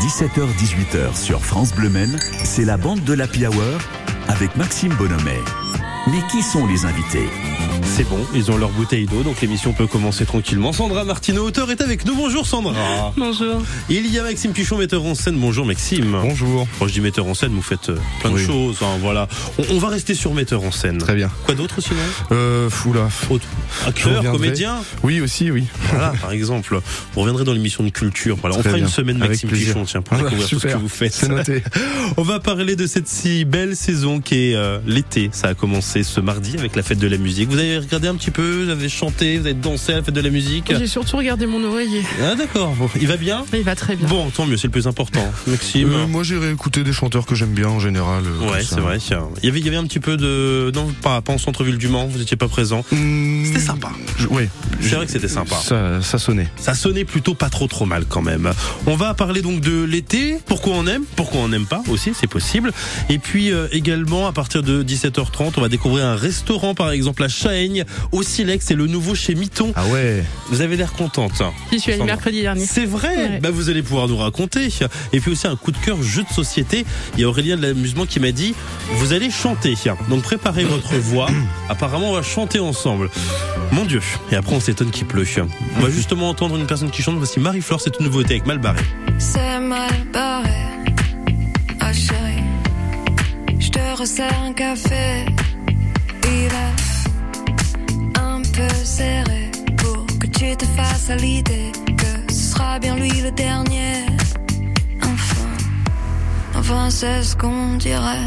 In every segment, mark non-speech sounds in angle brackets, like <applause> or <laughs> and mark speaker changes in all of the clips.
Speaker 1: 17h-18h sur France Bleu Men, c'est la bande de l'Happy Hour avec Maxime Bonhomet. Mais qui sont les invités?
Speaker 2: C'est bon, ils ont leur bouteille d'eau, donc l'émission peut commencer tranquillement. Sandra Martineau, auteur, est avec nous. Bonjour Sandra.
Speaker 3: Bonjour.
Speaker 2: Il y a Maxime Pichon, metteur en scène. Bonjour Maxime.
Speaker 4: Bonjour.
Speaker 2: Quand je dis metteur en scène, vous faites euh, plein de
Speaker 4: Oui.
Speaker 2: choses. hein, voilà. On, on va rester sur metteur en scène.
Speaker 4: Très bien.
Speaker 2: Quoi d'autre sinon
Speaker 4: Euh, oula.
Speaker 2: Autre. Acteur, comédien
Speaker 4: Oui, aussi, oui.
Speaker 2: Voilà, par exemple. Vous reviendrez dans l'émission de culture. Voilà, on
Speaker 4: Très
Speaker 2: fera une semaine Maxime. Pichon, tiens, pour
Speaker 4: Ah,
Speaker 2: découvrir tout ce que
Speaker 4: super.
Speaker 2: vous faites.
Speaker 4: C'est noté. <laughs>
Speaker 2: On va parler de cette si belle saison qui est euh, l'été. Ça a commencé ce mardi avec la fête de la musique. Vous avez regardé un petit peu, vous avez chanté, vous avez dansé à la fête de la musique
Speaker 3: J'ai surtout regardé mon oreiller.
Speaker 2: Ah d'accord, Bon, il va bien?
Speaker 3: Il va très bien.
Speaker 2: Bon, tant mieux, c'est le plus important. <laughs> Maxime
Speaker 4: Euh, moi, j'irai écouter des chanteurs que j'aime bien en général. euh,
Speaker 2: Ouais, c'est vrai. Il y avait, il y avait un petit peu de... Non, pas, pas en centre-ville du Mans, vous n'étiez pas présent.
Speaker 4: Mmh,
Speaker 2: C'était sympa.
Speaker 4: je- ouais.
Speaker 2: C'est vrai que c'était sympa.
Speaker 4: Ça, ça sonnait.
Speaker 2: Ça sonnait plutôt pas trop trop mal quand même. On va parler donc de l'été, pourquoi on aime, pourquoi on n'aime pas aussi, c'est possible. Et puis euh, également à partir de 17h30, on va découvrir un restaurant par exemple à Au Silex, c'est le nouveau chez Miton.
Speaker 4: Ah ouais.
Speaker 2: Vous avez l'air contente.
Speaker 3: J'y suis allée mercredi dernier.
Speaker 2: C'est vrai,
Speaker 3: Ouais.
Speaker 2: bah vous allez pouvoir nous raconter. Et puis aussi un coup de cœur jeu de société. Il y a Aurélien de l'amusement qui m'a dit vous allez chanter. Donc préparez votre <coughs> voix. Apparemment on va chanter ensemble. Mon Dieu. Et après on s'étonne qu'il pleut. On va justement entendre une personne qui chante. Voici Marie-Flore, c'est une nouveauté avec Malbarré.
Speaker 5: C'est mal barré. Ah chérie, je te resserre un café. Il est serré pour que tu te fasses à l'idée que ce sera bien lui le dernier. Enfin, enfin c'est ce qu'on dirait.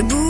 Speaker 5: Les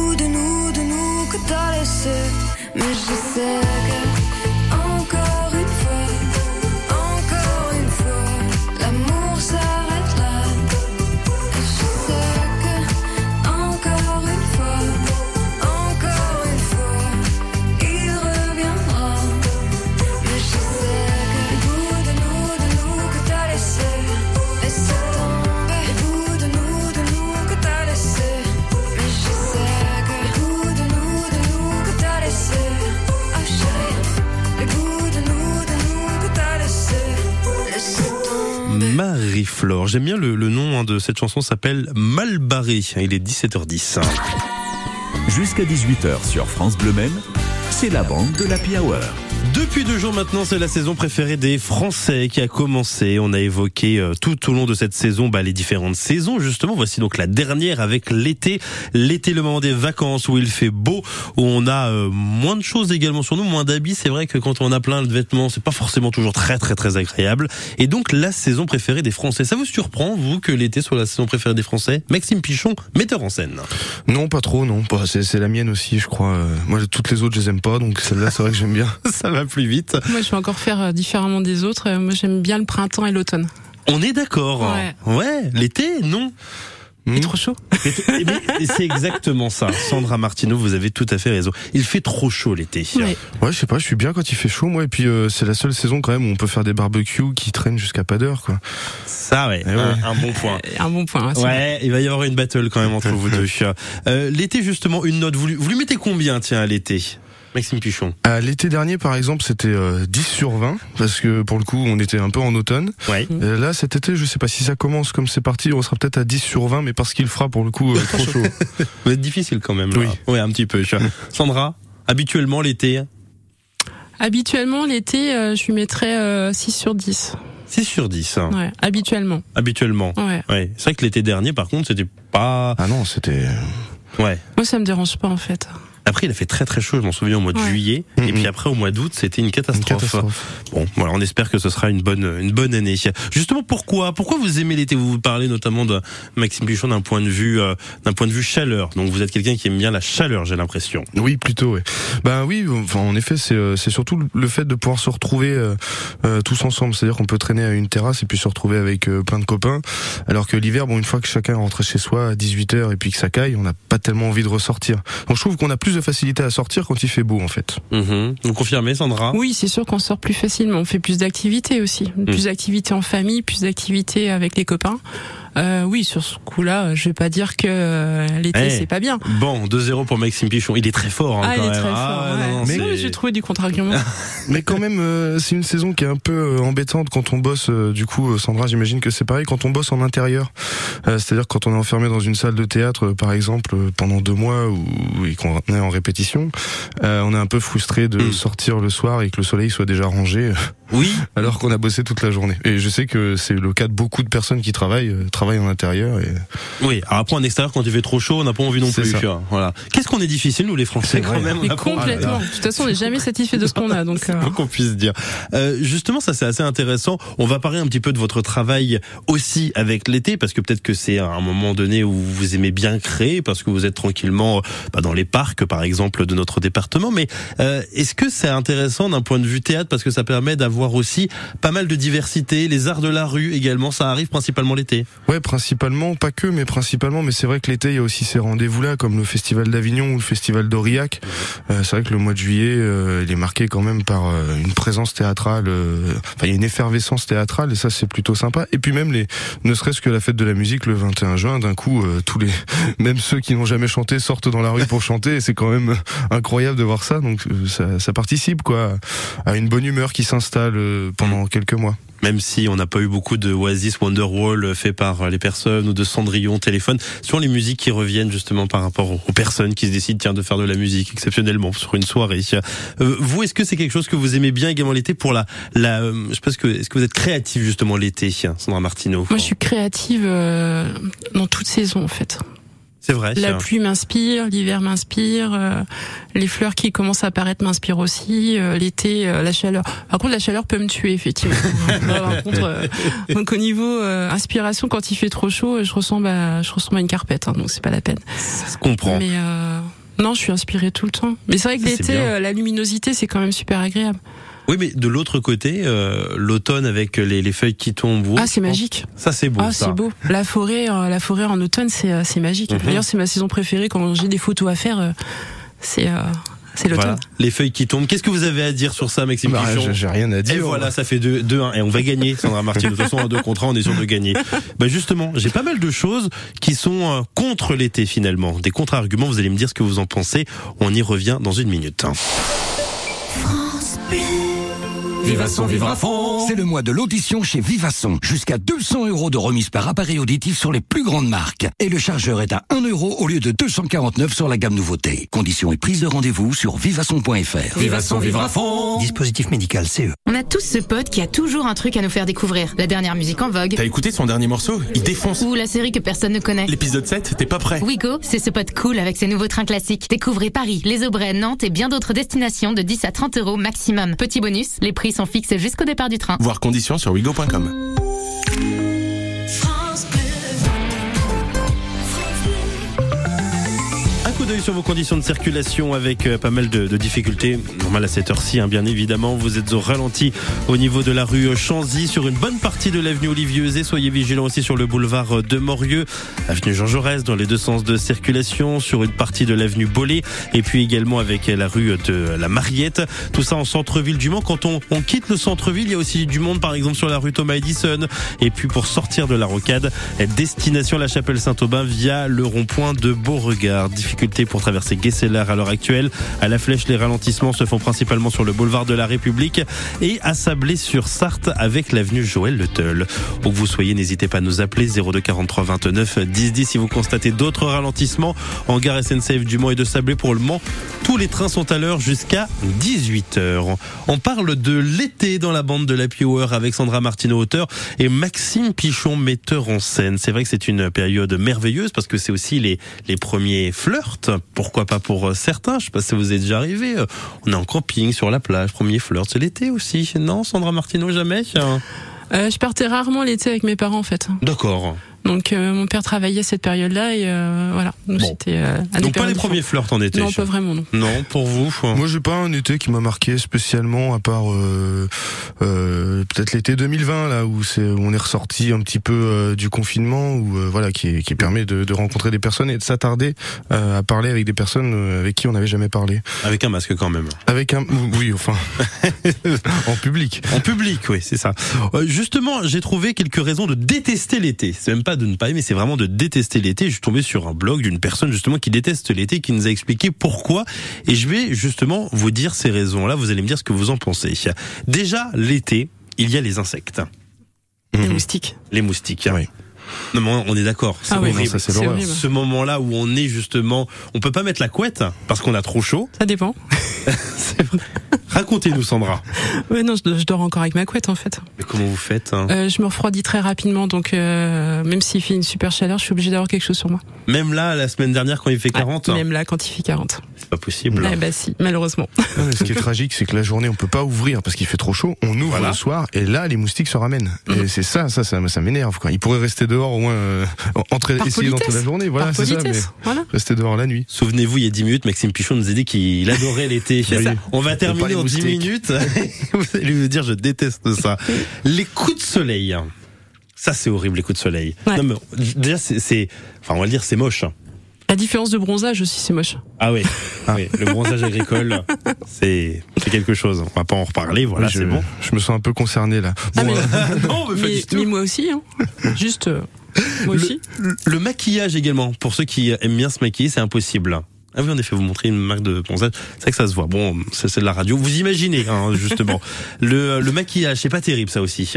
Speaker 2: J'aime bien le, nom hein, de cette chanson s'appelle Malbarré. Il est 17h10.
Speaker 1: Jusqu'à 18h sur France Bleu Men, c'est la bande de l'Happy Hour.
Speaker 2: Depuis deux jours maintenant, c'est la saison préférée des Français qui a commencé. On a évoqué euh, tout au long de cette saison bah, les différentes saisons. Justement, voici donc la dernière avec l'été. L'été, le moment des vacances où il fait beau, où on a euh, moins de choses également sur nous, moins d'habits. C'est vrai que quand on a plein de vêtements, c'est pas forcément toujours très très très agréable. Et donc la saison préférée des Français. Ça vous surprend vous que l'été soit la saison préférée des Français? Maxime Pichon, metteur en scène.
Speaker 4: Non, pas trop, non. Bah, c'est, c'est la mienne aussi, je crois. Euh, Moi, toutes les autres, je les aime pas, donc celle-là, c'est vrai que j'aime bien. <laughs>
Speaker 2: Ça va plus vite.
Speaker 3: Moi, je vais encore faire euh, différemment des autres. Euh, Moi, j'aime bien le printemps et l'automne.
Speaker 2: On est d'accord.
Speaker 3: Ouais.
Speaker 2: Ouais, l'été, non.
Speaker 3: Il
Speaker 4: Hmm.
Speaker 3: est trop chaud.
Speaker 2: Eh c'est exactement ça. Sandra Martineau, vous avez tout à fait raison. Il fait trop chaud l'été.
Speaker 3: Ouais.
Speaker 4: Ouais, je sais pas, je suis bien quand il fait chaud, moi. Et puis euh, c'est la seule saison quand même où on peut faire des barbecues qui traînent jusqu'à pas d'heure, quoi.
Speaker 2: Ça, ouais,
Speaker 4: Eh ouais.
Speaker 2: Un, un bon point.
Speaker 3: Un bon point. hein, vrai.
Speaker 2: Ouais, il va y avoir une battle quand même entre vous deux. <laughs> Euh, l'été, justement, une note. Vous lui, vous lui mettez combien, tiens, à l'été? Maxime Pichon.
Speaker 4: À l'été dernier, par exemple, c'était euh, 10 sur 20 parce que pour le coup, on était un peu en automne.
Speaker 2: Ouais.
Speaker 4: Euh, là, cet été, je sais pas si ça commence comme c'est parti, on sera peut-être à 10 sur 20, mais parce qu'il fera pour le coup euh, <laughs> trop chaud.
Speaker 2: Vous êtes difficile quand même. Là.
Speaker 4: Oui.
Speaker 2: Ouais, un petit peu. Sandra, habituellement l'été,
Speaker 3: Habituellement, l'été, euh, je lui mettrais euh, 6 sur 10.
Speaker 2: 6 sur 10. hein.
Speaker 3: Ouais, habituellement.
Speaker 2: Habituellement.
Speaker 3: Ouais.
Speaker 2: Ouais. C'est vrai que l'été dernier, par contre, c'était pas.
Speaker 4: Ah non, c'était.
Speaker 2: Ouais.
Speaker 3: Moi, ça me dérange pas en fait.
Speaker 2: Après, il a fait très très chaud, je m'en souviens au mois de
Speaker 3: Ouais.
Speaker 2: juillet. Et puis après, au mois d'août, c'était une
Speaker 4: Une
Speaker 2: catastrophe.
Speaker 4: catastrophe.
Speaker 2: Bon, voilà, on espère que ce sera une bonne une bonne année. Justement, pourquoi? Pourquoi vous aimez l'été? Vous vous parlez notamment de Maxime Pichon d'un point de vue euh, d'un point de vue chaleur. Donc vous êtes quelqu'un qui aime bien la chaleur, j'ai l'impression.
Speaker 4: Oui, plutôt. Ouais. Ben oui, enfin en effet, c'est euh, c'est surtout le fait de pouvoir se retrouver euh, euh, tous ensemble. C'est-à-dire qu'on peut traîner à une terrasse et puis se retrouver avec euh, plein de copains. Alors que l'hiver, bon, une fois que chacun rentre chez soi à 18 h et puis que ça caille, on n'a pas tellement envie de ressortir. Donc je trouve qu'on a plus de facilité à sortir quand il fait beau, en fait.
Speaker 2: Mhm. Vous confirmez, Sandra?
Speaker 3: Oui, c'est sûr qu'on sort plus facilement. On fait plus d'activités aussi. Plus d'activités en famille, plus d'activités avec les copains. Euh, oui, sur ce coup-là, je vais pas dire que euh, l'été
Speaker 2: Eh.
Speaker 3: c'est pas bien.
Speaker 2: Bon, 2-0 pour Maxime Pichon. Il est très fort hein,
Speaker 3: Ah,
Speaker 2: quand
Speaker 3: il est
Speaker 2: même.
Speaker 3: très
Speaker 2: Ah,
Speaker 3: fort.
Speaker 2: non,
Speaker 3: ouais.
Speaker 2: non,
Speaker 3: Mais oui, j'ai trouvé du contre-argument. <laughs>
Speaker 4: Mais quand même, euh, c'est une saison qui est un peu euh, embêtante quand on bosse. euh, du coup, euh, Sandra, j'imagine que c'est pareil quand on bosse en intérieur. Euh, C'est-à-dire quand on est enfermé dans une salle de théâtre, par exemple, pendant deux mois ou et qu'on est en répétition, euh, on est un peu frustré de
Speaker 2: Mm.
Speaker 4: sortir le soir et que le soleil soit déjà rangé, euh,
Speaker 2: Oui,
Speaker 4: alors qu'on a bossé toute la journée. Et je sais que c'est le cas de beaucoup de personnes qui travaillent, euh, travaillent en intérieur. Et...
Speaker 2: oui. Alors après en extérieur, quand il fait trop chaud, on n'a pas envie non plus.
Speaker 4: ça.
Speaker 2: tu vois. Voilà. Qu'est-ce qu'on est difficile nous les Français quand
Speaker 4: vrai.
Speaker 2: même.
Speaker 3: Mais complètement. De toute façon, on n'est jamais <laughs> satisfait de ce qu'on a. Donc,
Speaker 2: C'est
Speaker 3: euh,
Speaker 2: qu'on puisse dire. Euh, justement, ça c'est assez intéressant. On va parler un petit peu de votre travail aussi avec l'été, parce que peut-être que c'est un moment donné où vous aimez bien créer, parce que vous êtes tranquillement euh, bah, dans les parcs, par exemple, de notre département. Mais euh, est-ce que c'est intéressant d'un point de vue théâtre, parce que ça permet d'avoir aussi pas mal de diversité, les arts de la rue également. Ça arrive principalement l'été.
Speaker 4: Ouais, principalement, pas que, mais principalement. Mais c'est vrai que l'été, il y a aussi ces rendez-vous-là, comme le Festival d'Avignon ou le Festival d'Aurillac. Euh, c'est vrai que le mois de juillet, euh, il est marqué quand même par euh, une présence théâtrale. euh, Enfin, il y a une effervescence théâtrale, et ça, c'est plutôt sympa. Et puis même les, ne serait-ce que la fête de la musique le 21 juin, d'un coup, euh, tous les, <laughs> même ceux qui n'ont jamais chanté sortent dans la rue pour chanter. Et c'est quand même incroyable de voir ça. Donc ça, ça participe quoi à une bonne humeur qui s'installe pendant quelques mois.
Speaker 2: Même si on n'a pas eu beaucoup de Oasis Wonderwall fait par les personnes ou de Cendrillon téléphone, sur les musiques qui reviennent justement par rapport aux personnes qui se décident tiens de faire de la musique exceptionnellement sur une soirée. Euh, vous, est-ce que c'est quelque chose que vous aimez bien également l'été pour la, la, euh, je pense que est-ce que vous êtes créatif justement l'été, Sandra Martineau
Speaker 3: moi, je suis créative euh, dans toute saison en fait.
Speaker 2: C'est vrai.
Speaker 3: La pluie m'inspire, l'hiver m'inspire, euh, les fleurs qui commencent à apparaître m'inspirent aussi, euh, l'été, euh, la chaleur. Par contre, la chaleur peut me tuer effectivement. <laughs> Par contre, euh, donc au niveau euh, inspiration, quand il fait trop chaud, je ressemble à, je ressemble à une carpette, hein, donc c'est pas la peine.
Speaker 2: Ça se comprend.
Speaker 3: Mais euh, non, je suis inspirée tout le temps. Mais c'est vrai que l'été, euh, la luminosité, c'est quand même super agréable.
Speaker 2: Oui, mais de l'autre côté, euh, l'automne avec les, les feuilles qui tombent. vous,
Speaker 3: ah, c'est magique.
Speaker 2: Ça c'est beau.
Speaker 3: Ah, c'est beau. La forêt, euh, la forêt en automne, c'est euh, c'est magique.
Speaker 2: Mhm.
Speaker 3: D'ailleurs, c'est ma saison préférée quand j'ai des photos à faire. euh, c'est euh, c'est l'automne.
Speaker 2: Voilà. Les feuilles qui tombent. Qu'est-ce que vous avez à dire sur ça, Maxime
Speaker 4: Bah,
Speaker 2: Pichon
Speaker 4: j'ai- rien à dire.
Speaker 2: Et voilà, ça fait 2-1. Et on va gagner, Sandra Martin. De toute façon, à deux contre un, on est sûr de gagner. Bah justement, j'ai pas mal de choses qui sont contre l'été finalement. Des contre-arguments, vous allez me dire ce que vous en pensez. On y revient dans une minute.
Speaker 6: Vivasson, vivra fond C'est le mois de l'audition chez Vivasson. Jusqu'à 200 euros de remise par appareil auditif sur les plus grandes marques. Et le chargeur est à 1 euro au lieu de 249 sur la gamme nouveauté. Conditions et prise de rendez-vous sur vivasson.fr.
Speaker 7: Vivasson, vivra fond.
Speaker 6: Dispositif médical CE.
Speaker 8: On a tous ce pote qui a toujours un truc à nous faire découvrir. La dernière musique en vogue.
Speaker 7: T'as écouté son dernier morceau? Il défonce.
Speaker 8: Ou la série que personne ne connaît.
Speaker 7: L'épisode 7, t'es pas prêt
Speaker 8: Wigo, c'est ce pote cool avec ses nouveaux trains classiques. Découvrez Paris, les Aubrais, Nantes et bien d'autres destinations de 10 à 30 euros maximum. Petit bonus, les prix sont fixes jusqu'au départ du train.
Speaker 7: Voir conditions sur wigo.com.
Speaker 2: sur vos conditions de circulation avec euh, pas mal de, de difficultés. Normal à cette heure-ci, hein, bien évidemment. Vous êtes au ralenti au niveau de la rue Chanzy sur une bonne partie de l'avenue Olivier Soyez vigilants aussi sur le boulevard de Morieux, avenue Jean Jaurès dans les deux sens de circulation, sur une partie de l'avenue Bollé et puis également avec la rue de la Mariette. Tout ça en centre-ville du Mans. Quand on, on quitte le centre-ville, il y a aussi du monde par exemple sur la rue Thomas Edison. Et puis pour sortir de la rocade, destination la chapelle Saint-Aubin via le rond-point de Beauregard. Difficulté pour traverser Guesseler à l'heure actuelle. À la flèche, les ralentissements se font principalement sur le boulevard de la République et à Sablé-sur-Sarthe avec l'avenue Joël Le Teul. Où que vous soyez, n'hésitez pas à nous appeler 02 43 29 10 10 si vous constatez d'autres ralentissements en gare SNCF du Mans et de Sablé pour le Mans. Tous les trains sont à l'heure jusqu'à 18h. On parle de l'été dans la bande de la Hour avec Sandra Martineau, auteur, et Maxime Pichon, metteur en scène. C'est vrai que c'est une période merveilleuse parce que c'est aussi les, les premiers flirts. Pourquoi pas pour certains Je sais pas si vous êtes déjà arrivé. On est en camping sur la plage, premier flirt. C'est l'été aussi. Non, Sandra Martineau, jamais
Speaker 3: euh, Je partais rarement l'été avec mes parents en fait.
Speaker 2: D'accord.
Speaker 3: Donc euh, mon père travaillait cette période-là et euh, voilà. Donc
Speaker 2: Bon.
Speaker 3: euh, à des
Speaker 2: Donc pas les premiers flirts en été.
Speaker 3: Non, pas vraiment non.
Speaker 2: Non, pour vous.
Speaker 4: Moi, j'ai pas un été qui m'a marqué spécialement, à part euh, euh, peut-être l'été 2020 là où c'est où on est ressorti un petit peu euh, du confinement, où euh, voilà qui, qui permet de, de rencontrer des personnes et de s'attarder euh, à parler avec des personnes euh, avec qui on n'avait jamais parlé.
Speaker 2: Avec un masque quand même.
Speaker 4: Avec un oui, enfin <laughs> en public.
Speaker 2: En public, oui, c'est ça. Euh, justement, j'ai trouvé quelques raisons de détester l'été. C'est même pas de ne pas aimer, c'est vraiment de détester l'été. Je suis tombé sur un blog d'une personne justement qui déteste l'été, qui nous a expliqué pourquoi. Et je vais justement vous dire ces raisons-là. Vous allez me dire ce que vous en pensez. Déjà, l'été, il y a les insectes,
Speaker 3: Les
Speaker 4: Mhm.
Speaker 3: moustiques.
Speaker 2: les moustiques.
Speaker 4: Oui.
Speaker 2: Non, mais on est d'accord. C'est
Speaker 3: Ah oui.
Speaker 4: Non, c'est
Speaker 3: horrible.
Speaker 2: Ce moment-là où on est justement, on peut pas mettre la couette parce qu'on a trop chaud.
Speaker 3: Ça dépend. <laughs>
Speaker 2: C'est vrai. Racontez-nous, Sandra. <laughs>
Speaker 3: Ouais non, je, je dors encore avec ma couette en fait.
Speaker 2: Mais comment vous faites hein
Speaker 3: Euh, je me refroidis très rapidement donc euh, même s'il fait une super chaleur, je suis obligée d'avoir quelque chose sur moi.
Speaker 2: Même là, la semaine dernière, quand il fait 40,
Speaker 3: Ouais, même là quand il fait 40.
Speaker 2: c'est pas possible.
Speaker 3: Eh bah si, malheureusement.
Speaker 4: Non, mais ce qui est tragique, c'est que la journée, on peut pas ouvrir parce qu'il fait trop chaud. On ouvre
Speaker 2: Voilà.
Speaker 4: le soir et là, les moustiques se ramènent. Et c'est ça, ça, ça, ça m'énerve. Quoi. Ils pourraient rester dehors au moins, euh, entrer, essayer d'entrer la journée. Voilà,
Speaker 3: Par
Speaker 4: c'est ça. Mais.
Speaker 3: Voilà.
Speaker 4: rester dehors la nuit.
Speaker 2: Souvenez-vous, il y a 10 minutes, Maxime Pichon nous a dit qu'il adorait l'été.
Speaker 4: Oui.
Speaker 2: On va terminer 10
Speaker 4: moustiques.
Speaker 2: minutes. <laughs> Vous allez lui dire, je déteste ça. Les coups de soleil. Ça, c'est horrible, les coups de soleil.
Speaker 3: Ouais.
Speaker 2: Non, mais, déjà, c'est, enfin, on va le dire, c'est moche.
Speaker 3: La différence de bronzage aussi, c'est moche.
Speaker 2: Ah oui. oui. Le bronzage agricole, c'est, c'est quelque chose. On va pas en reparler. Voilà,
Speaker 4: Oui,
Speaker 2: c'est bon.
Speaker 4: je me sens un peu concerné là.
Speaker 3: Ah,
Speaker 4: Bon,
Speaker 3: mais-
Speaker 4: euh, <laughs> <laughs>
Speaker 2: non, mais
Speaker 3: moi aussi, hein. Juste, euh, moi aussi.
Speaker 2: Le, le maquillage également, pour ceux qui aiment bien se maquiller, c'est impossible. Ah oui, en effet, vous montrez une marque de bronzage. C'est vrai que ça se voit. Bon, c'est de la radio. Vous imaginez, hein, justement. <laughs> le, le maquillage, c'est pas terrible, ça aussi.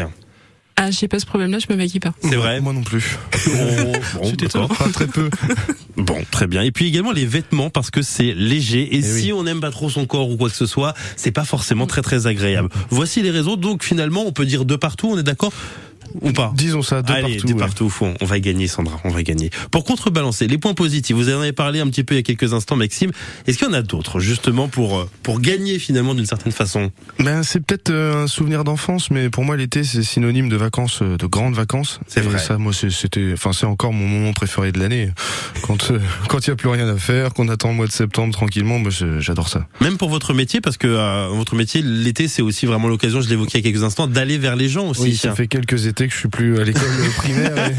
Speaker 3: Ah, j'ai pas ce problème-là, je me maquille pas.
Speaker 2: C'est vrai.
Speaker 4: Moi non plus.
Speaker 2: Bon, <laughs> bon, d'accord.
Speaker 4: Pas très peu. <laughs>
Speaker 2: Bon, très bien. Et puis également les vêtements parce que c'est léger et,
Speaker 4: Eh
Speaker 2: si
Speaker 4: oui.
Speaker 2: on n'aime pas trop son corps ou quoi que ce soit, c'est pas forcément très très agréable. Voici les raisons. Donc finalement, on peut dire de partout. On est d'accord ou pas
Speaker 4: Disons ça, de
Speaker 2: Allez,
Speaker 4: partout.
Speaker 2: de
Speaker 4: ouais.
Speaker 2: partout, on, on va gagner Sandra, on va gagner. Pour contrebalancer les points positifs, vous en avez parlé un petit peu il y a quelques instants Maxime, est-ce qu'il y en a d'autres justement pour euh, pour gagner finalement d'une certaine façon?
Speaker 4: Ben, c'est peut-être euh, un souvenir d'enfance, mais pour moi l'été c'est synonyme de vacances, euh, de grandes vacances.
Speaker 2: C'est vrai.
Speaker 4: Ça, moi, c'est- c'était, enfin, c'est encore mon moment préféré de l'année. Quand <laughs> quand il y a plus rien à faire, qu'on attend le mois de septembre tranquillement, moi j'adore ça.
Speaker 2: Même pour votre métier parce que euh, votre métier l'été c'est aussi vraiment l'occasion, je l'évoquais il y a quelques instants, d'aller vers les gens aussi.
Speaker 4: Oui, ça fait quelques étés que je suis plus à l'école <laughs> primaire.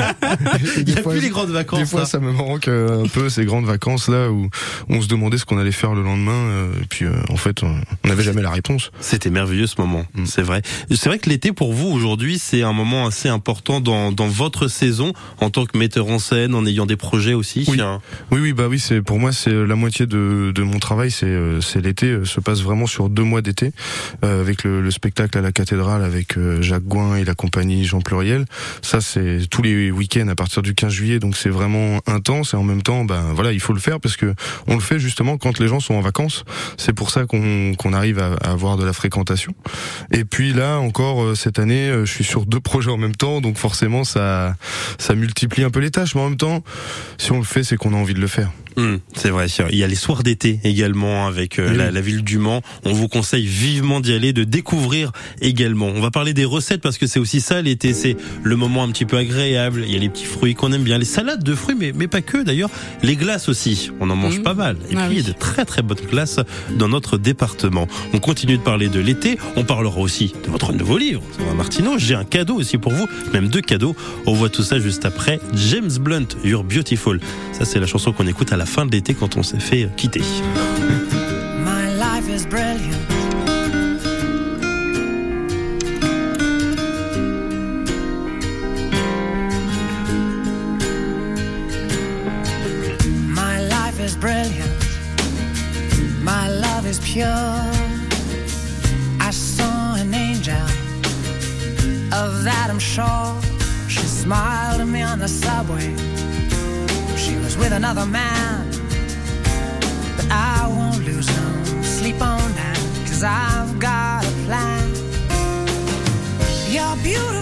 Speaker 2: il n'y a
Speaker 4: fois,
Speaker 2: plus les grandes vacances.
Speaker 4: Des fois,
Speaker 2: là.
Speaker 4: ça me manque un peu ces grandes vacances là où on se demandait ce qu'on allait faire le lendemain. euh, et puis, euh, en fait, on n'avait jamais la réponse.
Speaker 2: C'était merveilleux ce moment,
Speaker 4: Mm.
Speaker 2: c'est vrai. C'est vrai que l'été pour vous aujourd'hui, c'est un moment assez important dans, dans votre saison en tant que metteur en scène, en ayant des projets aussi.
Speaker 4: Oui. Oui, oui, bah oui, c'est pour moi c'est la moitié de, de mon travail, c'est euh, c'est l'été, se passe vraiment sur deux mois d'été, euh, avec le, le spectacle à la cathédrale avec Jacques Gouin et la compagnie Jean Ça c'est tous les week-ends à partir du 15 juillet, donc c'est vraiment intense et en même temps, ben voilà, il faut le faire parce que on le fait justement quand les gens sont en vacances. C'est pour ça qu'on qu'on arrive à, à avoir de la fréquentation. Et puis là encore euh, cette année, euh, je suis sur deux projets en même temps, donc forcément ça ça multiplie un peu les tâches, mais en même temps, si on le fait, c'est qu'on a envie de le faire.
Speaker 2: Hum, c'est vrai. Il y a les soirs d'été également avec euh,
Speaker 4: Oui.
Speaker 2: la, la ville du Mans. On vous conseille vivement d'y aller, de découvrir également. On va parler des recettes parce que c'est aussi ça l'été, c'est le moment un petit peu agréable. Il y a les petits fruits qu'on aime bien, les salades de fruits, mais, mais pas que d'ailleurs. Les glaces aussi, on en mange
Speaker 3: Mmh.
Speaker 2: pas mal. Et
Speaker 3: Ah
Speaker 2: puis il y a de très très bonnes glaces dans notre département. On continue de parler de l'été. On parlera aussi de votre nouveau livre, Martineau. J'ai un cadeau aussi pour vous, même deux cadeaux. On voit tout ça juste après. James Blunt, You're Beautiful. Ça c'est la chanson qu'on écoute à la fin de l'été quand on s'est fait quitter.
Speaker 9: My life is brilliant. My life is brilliant. My love is pure. I saw an angel. Of that I'm sure. She smiled at me on the subway. Was with another man. But I won't lose no sleep on that, cause I've got a plan. You're beautiful.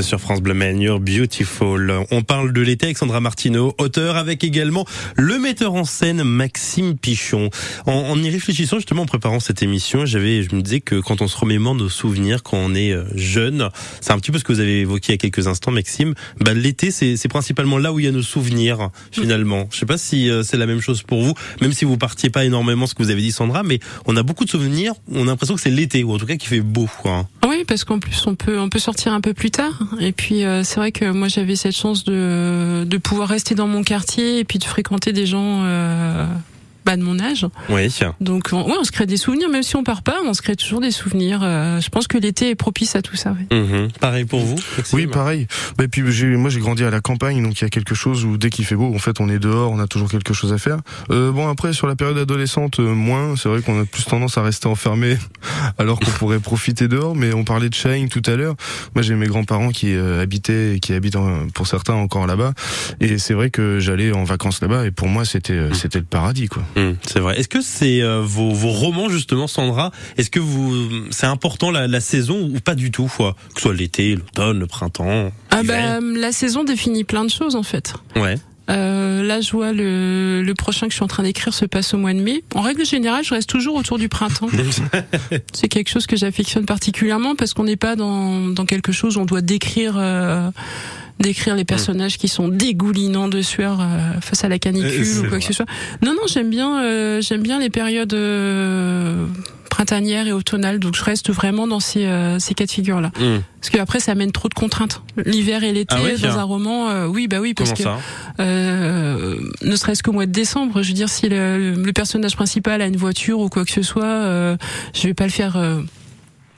Speaker 2: Sur France Bleu Beautiful. On parle de l'été avec Sandra Martineau, auteur avec également le metteur en scène Maxime Pichon. En, en y réfléchissant justement en préparant cette émission, j'avais, je me disais que quand on se remémore nos souvenirs quand on est euh, jeune, c'est un petit peu ce que vous avez évoqué il y a quelques instants, Maxime. Bah, l'été, c'est, c'est principalement là où il y a nos souvenirs finalement. Je sais pas si euh, c'est la même chose pour vous, même si vous partiez pas énormément, ce que vous avez dit Sandra, mais on a beaucoup de souvenirs. On a l'impression que c'est l'été ou en tout cas qu'il fait beau. Quoi.
Speaker 3: Oui, parce qu'en plus on peut on peut sortir un peu plus tard. Et puis euh, c'est vrai que moi j'avais cette chance de de pouvoir rester dans mon quartier et puis de fréquenter des gens euh, bah, de mon âge.
Speaker 2: Oui.
Speaker 3: Donc on, ouais, on se crée des souvenirs, même si on part pas, on se crée toujours des souvenirs. Euh, je pense que l'été est propice à tout ça. ouais.
Speaker 2: Mhm. Pareil pour vous.
Speaker 4: Oui, pareil. Bah, et puis j'ai, moi j'ai grandi à la campagne, donc il y a quelque chose où dès qu'il fait beau, en fait, on est dehors, on a toujours quelque chose à faire. Euh, bon après sur la période adolescente, euh, moins. C'est vrai qu'on a plus tendance à rester enfermé, <laughs> alors qu'on pourrait profiter dehors. Mais on parlait de Shine tout à l'heure. Moi j'ai mes grands-parents qui euh, habitaient, et qui habitent en- pour certains encore là-bas, et c'est vrai que j'allais en vacances là-bas, et pour moi c'était euh, c'était le paradis quoi.
Speaker 2: Hum, c'est vrai. Est-ce que c'est euh, vos, vos romans justement, Sandra Est-ce que vous c'est important la, la saison ou pas du tout quoi? Que ce soit l'été, l'automne, le printemps.
Speaker 3: Ah bah, la saison définit plein de choses en fait.
Speaker 2: Ouais.
Speaker 3: Euh, là, je vois le, le prochain que je suis en train d'écrire se passe au mois de mai. En règle générale, je reste toujours autour du printemps. <laughs> C'est quelque chose que j'affectionne particulièrement parce qu'on n'est pas dans, dans quelque chose où on doit décrire. euh, décrire les personnages qui sont dégoulinants de sueur euh, face à la canicule ou quoi que ce soit. Non, non, j'aime bien, euh, j'aime bien les périodes euh, printanières et automnales, donc je reste vraiment dans ces, euh, ces cas de figure-là.
Speaker 2: Hum.
Speaker 3: Parce que après, ça amène trop de contraintes. L'hiver et l'été
Speaker 2: Ah
Speaker 3: dans un roman, euh, oui, bah oui, parce
Speaker 2: Comment
Speaker 3: que euh, ne serait-ce qu'au mois de décembre, je veux dire, si le, le personnage principal a une voiture ou quoi que ce soit, euh, je vais pas le faire.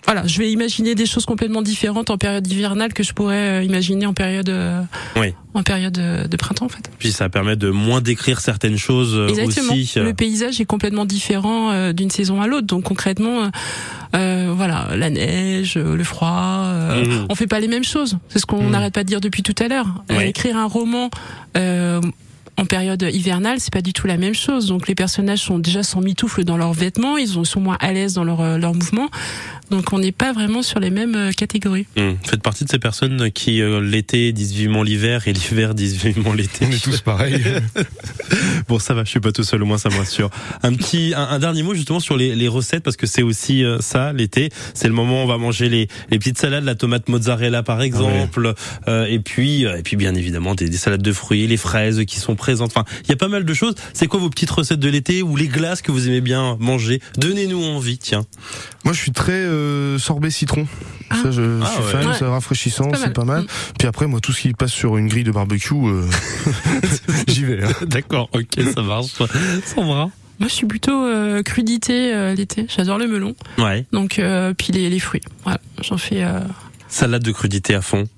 Speaker 3: Voilà, je vais imaginer des choses complètement différentes en période hivernale que je pourrais euh, imaginer en période, euh,
Speaker 2: Oui.
Speaker 3: en période euh, de printemps, en fait.
Speaker 2: Puis ça permet de moins décrire certaines choses
Speaker 3: Exactement.
Speaker 2: aussi.
Speaker 3: Le paysage est complètement différent d'une saison à l'autre, donc concrètement, euh, voilà, la neige, le froid, euh,
Speaker 2: Mhm.
Speaker 3: on fait pas les mêmes choses. C'est ce qu'on
Speaker 4: Mhm.
Speaker 3: n'arrête pas de dire depuis tout à l'heure. Écrire un roman. Euh, en période hivernale, c'est pas du tout la même chose. Donc les personnages sont déjà sans mitoufle dans leurs vêtements, ils sont moins à l'aise dans leurs leur mouvements. Donc on n'est pas vraiment sur les mêmes euh, catégories.
Speaker 2: Hum. Faites partie de ces personnes qui euh, l'été disent vivement l'hiver et l'hiver disent vivement l'été.
Speaker 4: On est tous pareils. <laughs>
Speaker 2: Bon, ça va, je suis pas tout seul, au moins ça me rassure. Un petit, un, un dernier mot justement sur les, les recettes parce que c'est aussi euh, ça l'été. C'est le moment où on va manger les, les petites salades, la tomate mozzarella par exemple, euh, et puis euh, et puis bien évidemment des, des salades de fruits, les fraises qui sont Enfin, il y a pas mal de choses. C'est quoi vos petites recettes de l'été ou les glaces que vous aimez bien manger? Donnez-nous envie, tiens.
Speaker 4: Moi, je suis très euh, sorbet citron.
Speaker 3: Ah.
Speaker 4: Ça, je,
Speaker 2: Ah,
Speaker 4: suis
Speaker 2: ouais.
Speaker 4: fan,
Speaker 3: Ouais.
Speaker 4: c'est rafraîchissant,
Speaker 3: C'est pas mal.
Speaker 4: pas mal.
Speaker 3: Mm.
Speaker 4: Puis après, moi, tout ce qui passe sur une grille de barbecue, euh, <laughs> j'y vais. hein. <laughs>
Speaker 2: D'accord, ok, ça marche. Sandra?
Speaker 3: Moi, je suis plutôt euh, crudité euh, l'été. J'adore le melon.
Speaker 2: Ouais.
Speaker 3: Donc euh, puis les, les fruits. Voilà, j'en fais. euh,
Speaker 2: Salade de crudité à fond.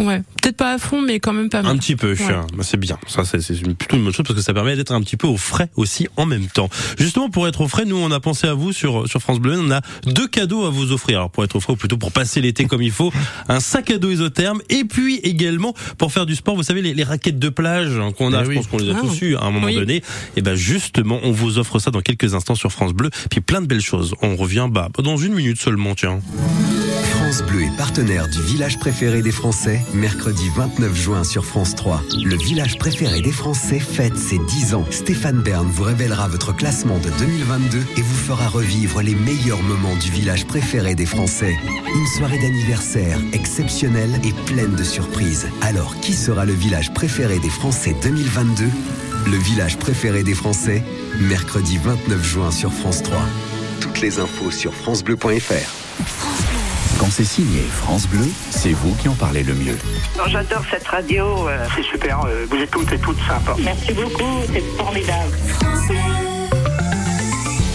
Speaker 3: Ouais, peut-être pas à fond, mais quand même pas mal.
Speaker 2: Un petit peu,
Speaker 3: Ouais.
Speaker 2: bah, c'est bien. Ça, c'est plutôt une bonne chose parce que ça permet d'être un petit peu au frais aussi en même temps. Justement, pour être au frais, nous, on a pensé à vous sur, sur France Bleu. On a deux cadeaux à vous offrir. Alors, pour être au frais, ou plutôt pour passer l'été comme il faut, <laughs> un sac à dos isotherme et puis également pour faire du sport. Vous savez, les, les raquettes de plage hein, qu'on a,
Speaker 4: Eh
Speaker 2: je
Speaker 4: oui.
Speaker 2: pense qu'on les a
Speaker 3: Ah.
Speaker 2: tous eu à un moment
Speaker 3: Oui.
Speaker 2: donné. Et ben, justement, on vous offre ça dans quelques instants sur France Bleu. Puis plein de belles choses. On revient, bah, dans une minute seulement, tiens.
Speaker 10: France Bleu est partenaire du village préféré des Français, mercredi 29 juin sur France 3. Le village préféré des Français fête ses 10 ans. Stéphane Bern vous révélera votre classement de 2022 et vous fera revivre les meilleurs moments du village préféré des Français. Une soirée d'anniversaire exceptionnelle et pleine de surprises. Alors, qui sera le village préféré des Français 2022 Le village préféré des Français, mercredi 29 juin sur France 3. Toutes les infos sur francebleu.fr.
Speaker 1: Quand c'est signé France Bleu, c'est vous qui en parlez le mieux.
Speaker 11: J'adore cette radio. euh, C'est super. euh, Vous êtes toutes et toutes sympas. Merci beaucoup. C'est formidable.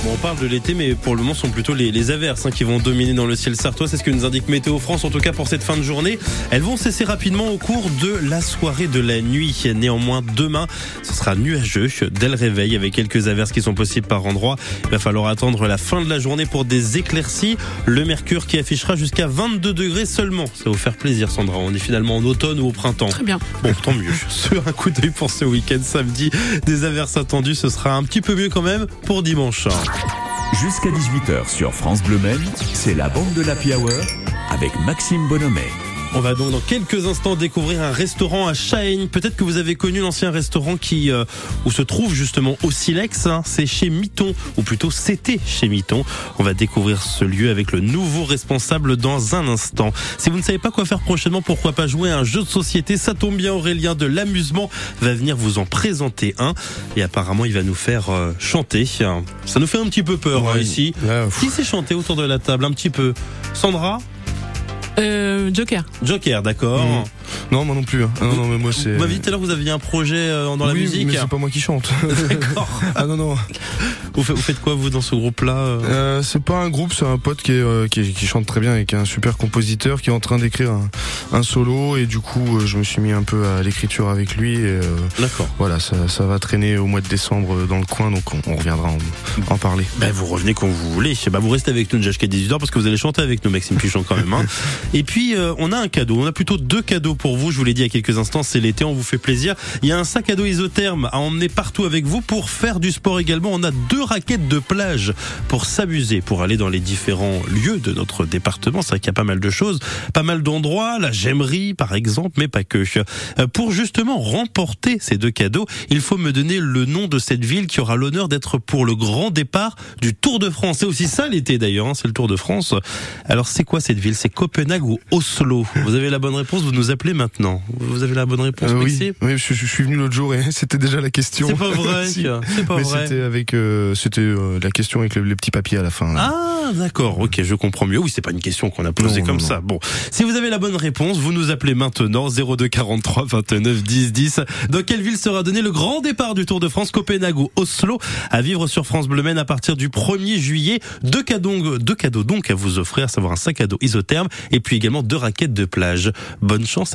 Speaker 2: Bon, on parle de l'été, mais pour le moment, ce sont plutôt les, les averses hein, qui vont dominer dans le ciel sartois. C'est ce que nous indique Météo France, en tout cas pour cette fin de journée. Elles vont cesser rapidement au cours de la soirée de la nuit. Néanmoins, demain, ce sera nuageux dès le réveil, avec quelques averses qui sont possibles par endroit. Il va falloir attendre la fin de la journée pour des éclaircies. Le mercure qui affichera jusqu'à 22 degrés seulement. Ça va vous faire plaisir, Sandra. On est finalement en automne ou au printemps.
Speaker 3: Très bien.
Speaker 2: Bon, tant mieux. <laughs> Sur un coup d'œil pour ce week-end samedi, des averses attendues, ce sera un petit peu mieux quand même pour dimanche.
Speaker 1: Jusqu'à 18h sur France Bleu Maine, c'est la bande de l'Happy Hour avec Maxime Bonhomet.
Speaker 2: On va donc dans quelques instants découvrir un restaurant à Chahaigne. Peut-être que vous avez connu l'ancien restaurant qui euh, où se trouve justement au Silex. hein. C'est chez Miton, ou plutôt c'était chez Miton. On va découvrir ce lieu avec le nouveau responsable dans un instant. Si vous ne savez pas quoi faire prochainement, pourquoi pas jouer à un jeu de société Ça tombe bien, Aurélien de l'amusement va venir vous en présenter un. Et apparemment, il va nous faire euh, chanter. Ça nous fait un petit peu peur hein, ici. Qui s'est chanté autour de la table? Un petit peu Sandra?
Speaker 3: Euh, Joker.
Speaker 2: Joker, d'accord.
Speaker 4: Mhm. Non, moi non plus. hein. Ah, non, non, mais moi c'est.
Speaker 2: Vous m'avez dit tout à l'heure que vous aviez un projet euh, dans la musique.
Speaker 4: mais c'est pas moi qui chante. <laughs>
Speaker 2: D'accord.
Speaker 4: ah non non.
Speaker 2: Vous, fa- vous faites quoi vous dans ce groupe-là euh?
Speaker 4: Euh, c'est pas un groupe, c'est un pote qui, est, euh, qui, est- qui chante très bien et qui est un super compositeur qui est en train d'écrire un, un solo et du coup je me suis mis un peu à l'écriture avec lui
Speaker 2: D'accord.
Speaker 4: voilà ça, ça va traîner au mois de décembre dans le coin donc on, on reviendra en, en parler.
Speaker 2: Ben, vous revenez quand vous voulez. Bah, vous restez avec nous jusqu'à 18h parce que vous allez chanter avec nous, Maxime Pichon, quand même. hein. <laughs> Et puis, on a un cadeau. On a plutôt deux cadeaux
Speaker 12: pour vous. Je vous l'ai dit il y a quelques instants, c'est l'été, on vous fait plaisir. Il y a un sac à dos isotherme à emmener partout avec vous pour faire du sport également. On a deux raquettes de plage pour s'amuser, pour aller dans les différents lieux de notre département. C'est vrai qu'il y a pas mal de choses, pas mal d'endroits, la gemmerie par exemple, mais pas que. Euh, Pour justement remporter ces deux cadeaux, il faut me donner le nom de cette ville qui aura l'honneur d'être pour le grand départ du Tour de France. C'est aussi ça l'été d'ailleurs, hein, c'est le Tour de France. Alors c'est quoi cette ville? C'est Copenhague ou Oslo? Vous avez la bonne réponse, vous nous appelez maintenant. Vous avez la bonne réponse,
Speaker 4: Euh, oui, oui je, je suis venu l'autre jour et <laughs> c'était déjà la question.
Speaker 12: C'est pas vrai, <laughs>
Speaker 4: Si.
Speaker 12: c'est pas
Speaker 4: Mais
Speaker 12: vrai.
Speaker 4: C'était avec, euh, c'était euh, la question avec les, les petits papiers à la fin. là.
Speaker 12: Ah, d'accord. Ok, je comprends mieux. Oui, c'est pas une question qu'on a posée
Speaker 4: Non,
Speaker 12: comme
Speaker 4: non,
Speaker 12: ça. Bon, si vous avez la bonne réponse, vous nous appelez maintenant 02 43 29 10 10. Dans quelle ville sera donné le grand départ du Tour de France, Copenhague ou Oslo, à vivre sur France Bleu à partir du 1er juillet. Deux cadeaux, deux cadeaux donc à vous offrir, à savoir un sac à dos isotherme et puis également deux raquettes de plage. Bonne chance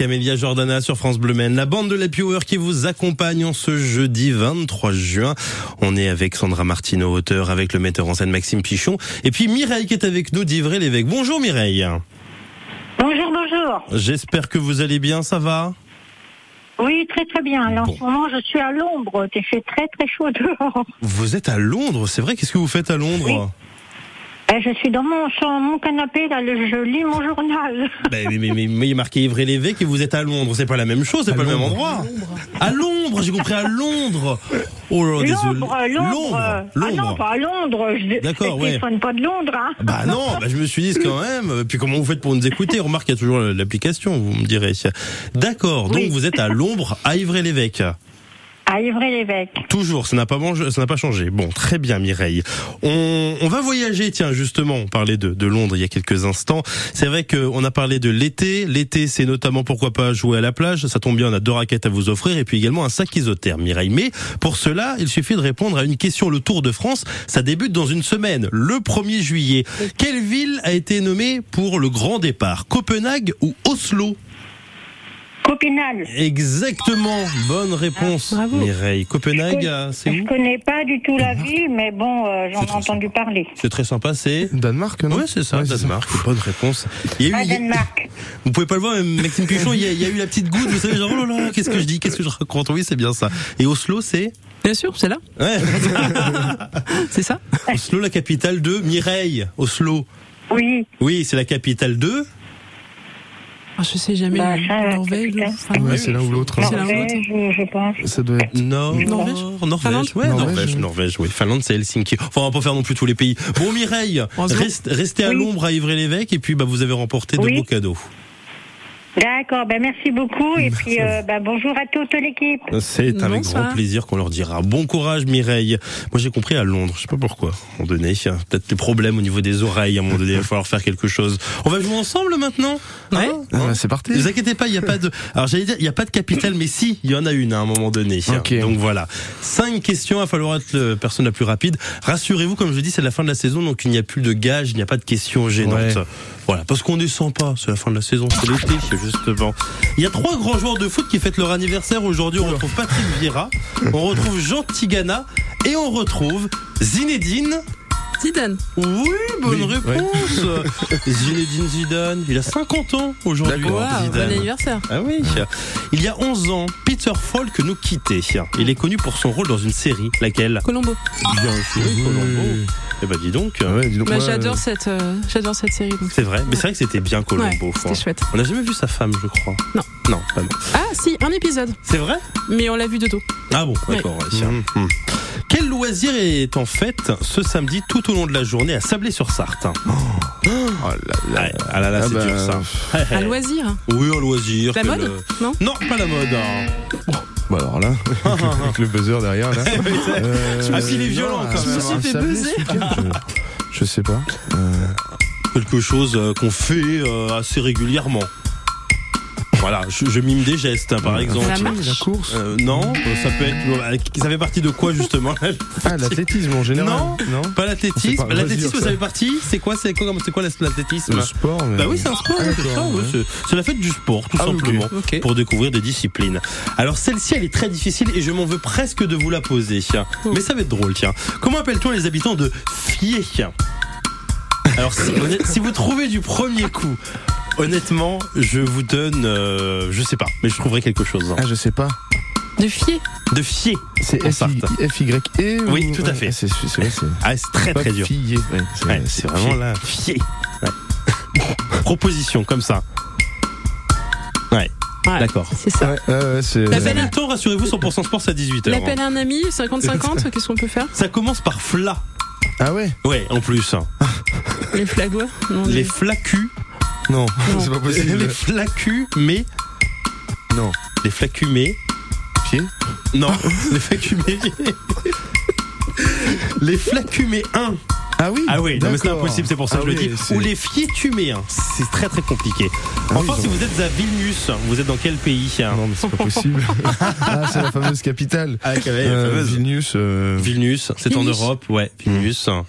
Speaker 12: Camélia Jordana sur France Bleu Maine. La bande de la Power qui vous accompagne en ce jeudi 23 juin. On est avec Sandra Martineau, auteur, avec le metteur en scène Maxime Pichon. Et puis Mireille qui est avec nous d'Ivray-l'Évêque. Bonjour Mireille.
Speaker 13: Bonjour, bonjour.
Speaker 12: J'espère que vous allez bien, ça va?
Speaker 13: Oui, très très bien. En ce moment, je suis à l'ombre. Il fait très très chaud dehors.
Speaker 12: Vous êtes à Londres, c'est vrai Qu'est-ce que vous faites à Londres?
Speaker 13: Eh, je suis dans mon, sur mon canapé, là, je lis mon journal.
Speaker 2: Ben, mais, mais, mais, mais il est marqué Ivry-l'Évêque et vous êtes à Londres. C'est pas la même chose, c'est pas le même endroit. À Londres, j'ai compris à Londres. Oh là là, désolé.
Speaker 13: Londres, Londres. Ah non,
Speaker 2: Londres.
Speaker 13: pas à Londres. Je,
Speaker 2: D'accord, ouais.
Speaker 13: téléphone pas de Londres, hein.
Speaker 2: Bah non, bah je me suis dit quand même. Puis comment vous faites pour nous écouter? Remarque, il y a toujours l'application, vous me direz. D'accord, donc
Speaker 13: Oui.
Speaker 2: vous êtes à Londres, à Ivry-l'Évêque.
Speaker 13: À Ivry-l'Évêque.
Speaker 2: Toujours, ça n'a pas pas changé. Bon, très bien Mireille. On, on va voyager, tiens justement, on parlait de, de Londres il y a quelques instants. C'est vrai qu'on a parlé de l'été. L'été, c'est notamment pourquoi pas jouer à la plage. Ça tombe bien, on a deux raquettes à vous offrir et puis également un sac isotherme, Mireille. Mais pour cela, il suffit de répondre à une question. Le Tour de France, ça débute dans une semaine, le 1er juillet. Quelle ville a été nommée pour le grand départ? Copenhague ou Oslo?
Speaker 13: Copenhague.
Speaker 2: Exactement, bonne réponse
Speaker 3: Ah, bravo.
Speaker 2: Mireille. Copenhague,
Speaker 13: Je-
Speaker 2: euh, c'est
Speaker 13: Je
Speaker 2: où
Speaker 13: connais pas du tout la ville, mais bon, euh, j'en ai entendu parler.
Speaker 2: C'est très sympa, c'est
Speaker 4: Danemark, non?
Speaker 2: Ouais, c'est ça,
Speaker 4: Ouais, c'est
Speaker 2: Danemark. Bonne réponse. Il y a eu,
Speaker 13: Ah,
Speaker 2: il y a-
Speaker 13: Danemark. <laughs>
Speaker 2: vous pouvez pas le voir, mais Maxime Pichon, il y, a, il y a eu la petite goutte, vous savez, genre, oh là là, qu'est-ce que je dis, qu'est-ce que je raconte? Oui, c'est bien ça. Et Oslo, c'est
Speaker 3: Bien sûr, c'est là.
Speaker 2: Ouais, <laughs>
Speaker 3: C'est ça?
Speaker 2: Oslo, la capitale de Mireille. Oslo.
Speaker 13: Oui.
Speaker 2: Oui, c'est la capitale de.
Speaker 3: Ah, je sais jamais.
Speaker 13: Bah, ça,
Speaker 3: Norvège. Finlande.
Speaker 4: Ouais, c'est l'un ou l'autre. hein.
Speaker 3: C'est l'un ou l'autre.
Speaker 13: Norvège, je pense.
Speaker 4: Ça doit être.
Speaker 2: Nord,
Speaker 3: Norvège
Speaker 2: Norvège,
Speaker 3: Finlande
Speaker 2: ouais,
Speaker 4: Norvège,
Speaker 2: Norvège,
Speaker 4: oui.
Speaker 2: Norvège, oui. Finlande, c'est Helsinki. Enfin, on va pas faire non plus tous les pays. Bon, Mireille, reste- restez à
Speaker 13: Oui.
Speaker 2: l'ombre à Ivry-l'Évêque et puis bah, vous avez remporté de
Speaker 13: Oui.
Speaker 2: beaux cadeaux.
Speaker 13: D'accord, ben merci beaucoup. Et puis, euh, ben, bonjour à toute l'équipe.
Speaker 2: C'est avec
Speaker 3: Bonsoir.
Speaker 2: grand plaisir qu'on leur dira. Bon courage Mireille. Moi j'ai compris à Londres, je sais pas pourquoi. À un moment donné, il y a peut-être des problèmes au niveau des oreilles, à un moment donné, il va falloir faire quelque chose. On va jouer ensemble maintenant?
Speaker 3: Ouais.
Speaker 2: Hein?
Speaker 4: Ah, bah, c'est parti.
Speaker 2: Ne vous inquiétez pas, il n'y a pas de. <laughs> Alors j'allais dire, il n'y a pas de capitale, mais si, il y en a une à un moment donné.
Speaker 4: Ok.
Speaker 2: Donc voilà. Cinq questions, il va falloir être la personne la plus rapide. Rassurez-vous, comme je dis, c'est la fin de la saison, donc il n'y a plus de gages, il n'y a pas de questions gênantes.
Speaker 4: Ouais.
Speaker 2: Voilà, parce qu'on descend pas, c'est la fin de la saison, c'est l'été, justement. Il y a trois grands joueurs de foot qui fêtent leur anniversaire aujourd'hui. On retrouve Patrick Vieira, on retrouve Jean Tigana et on retrouve Zinedine.
Speaker 3: Zidane.
Speaker 2: Oui, bonne
Speaker 4: Oui,
Speaker 2: réponse. <laughs> Zinedine Zidane, il a 50 ans aujourd'hui. Zidane.
Speaker 3: bon anniversaire.
Speaker 2: Ah oui. Il y a 11 ans, Peter Falk nous quittait. Il est connu pour son rôle dans une série, laquelle?
Speaker 3: Colombo.
Speaker 2: Bien sûr, Colombo. Eh ben dis donc.
Speaker 4: Ah ouais, dis donc,
Speaker 3: Bah, j'adore cette, euh, j'adore cette série. donc.
Speaker 2: C'est vrai, mais c'est vrai que c'était bien Colombo.
Speaker 3: Ouais, c'était chouette.
Speaker 2: On n'a jamais vu sa femme, je crois.
Speaker 3: Non.
Speaker 2: Non, pas non.
Speaker 3: Ah, si, un épisode.
Speaker 2: C'est vrai?
Speaker 3: Mais on l'a vu de dos.
Speaker 2: Ah bon, d'accord. ouais, tiens. Mhm. Quel loisir est en fait ce samedi tout au long de la journée à Sablé-sur-Sarthe
Speaker 4: Oh là là.
Speaker 2: Ouais, Ah là là,
Speaker 4: Ah
Speaker 2: c'est
Speaker 4: bah,
Speaker 2: dur ça.
Speaker 3: À <laughs> loisir.
Speaker 2: Oui, un loisir.
Speaker 3: La mode Non
Speaker 2: Non, pas la mode. hein.
Speaker 4: Bah alors là, <laughs> avec le buzzer derrière là. <laughs> Euh,
Speaker 2: Ah, s'il est violent,
Speaker 4: non,
Speaker 2: quand
Speaker 4: un-
Speaker 2: même,
Speaker 4: un
Speaker 3: hein. fait
Speaker 4: sablé
Speaker 3: buzzer.
Speaker 4: Je sais pas. Euh,
Speaker 2: Quelque chose euh, qu'on fait euh, assez régulièrement. Voilà, je, je mime des gestes, hein, par exemple.
Speaker 3: La
Speaker 4: la
Speaker 3: marche.
Speaker 4: course.
Speaker 2: Euh, non, ça peut être. euh, Ça fait partie de quoi justement
Speaker 4: Ah, l'athlétisme en général.
Speaker 2: Non.
Speaker 4: non
Speaker 2: Pas l'athlétisme. L'athlétisme, ça
Speaker 4: ça.
Speaker 2: fait partie. C'est quoi C'est quoi C'est quoi l'athlétisme
Speaker 4: Le sport. Mais...
Speaker 2: Bah oui, c'est un sport,
Speaker 4: Ah,
Speaker 2: c'est
Speaker 4: d'accord,
Speaker 2: ça, ouais,
Speaker 4: ouais.
Speaker 2: c'est- c'est la fête du sport, tout
Speaker 4: Ah,
Speaker 2: simplement, pour découvrir des disciplines. Alors celle-ci, elle est très difficile et je m'en veux presque de vous la poser. Mais ça va être drôle, tiens. Comment appelle-t-on les habitants de Fier? Alors si vous trouvez du premier coup, honnêtement, je vous donne, euh, je sais pas, mais je trouverai quelque chose. hein.
Speaker 4: Ah, je sais pas.
Speaker 3: De fier.
Speaker 2: De Fier.
Speaker 4: C'est
Speaker 2: En
Speaker 4: F Y E ou-
Speaker 2: Oui, tout à
Speaker 4: ouais,
Speaker 2: fait.
Speaker 4: C'est c'est- c'est- c'est
Speaker 2: Ah, c'est très
Speaker 4: pas
Speaker 2: très dur.
Speaker 4: Fillé. Ouais, c'est
Speaker 2: Ouais, c'est vraiment
Speaker 4: Fier.
Speaker 2: là. Fier. Ouais. <laughs> Proposition comme ça. Ouais,
Speaker 3: Ouais,
Speaker 2: d'accord.
Speaker 3: C'est ça.
Speaker 4: Ouais, ouais, ouais, c'est.
Speaker 3: La
Speaker 2: Vous
Speaker 3: peine
Speaker 2: avez
Speaker 3: à-
Speaker 2: le temps, rassurez-vous, 100% sport, c'est à 18h.
Speaker 3: L'appel à un ami, 50-50, qu'est-ce qu'on peut faire?
Speaker 2: Ça commence par fla.
Speaker 4: Ah ouais?
Speaker 2: Ouais, en plus.
Speaker 3: Les flagois? Non,
Speaker 2: Les
Speaker 3: les-
Speaker 2: flacus.
Speaker 4: Non,
Speaker 3: Non. <laughs>
Speaker 4: c'est pas possible.
Speaker 2: Les flacus, mais.
Speaker 4: Non.
Speaker 2: Les flacumés.
Speaker 4: Pied
Speaker 2: Non, <laughs> les flacumés. les flacumés 1.
Speaker 4: Ah oui
Speaker 2: Ah oui, non, mais c'est impossible, c'est pour ça que
Speaker 4: Ah
Speaker 2: je le
Speaker 4: oui,
Speaker 2: dis.
Speaker 4: c'est-
Speaker 2: Ou les fiétuméens. C'est très très compliqué.
Speaker 4: Ah
Speaker 2: enfin, si vous êtes à Vilnius, vous êtes dans quel pays
Speaker 4: Non, mais c'est pas <laughs> possible. ah, c'est la fameuse capitale.
Speaker 2: Ah, même,
Speaker 4: Euh,
Speaker 2: fameuse.
Speaker 4: Vilnius. euh,
Speaker 2: Vilnius, c'est en. Europe, ouais, Vilnius.
Speaker 4: ah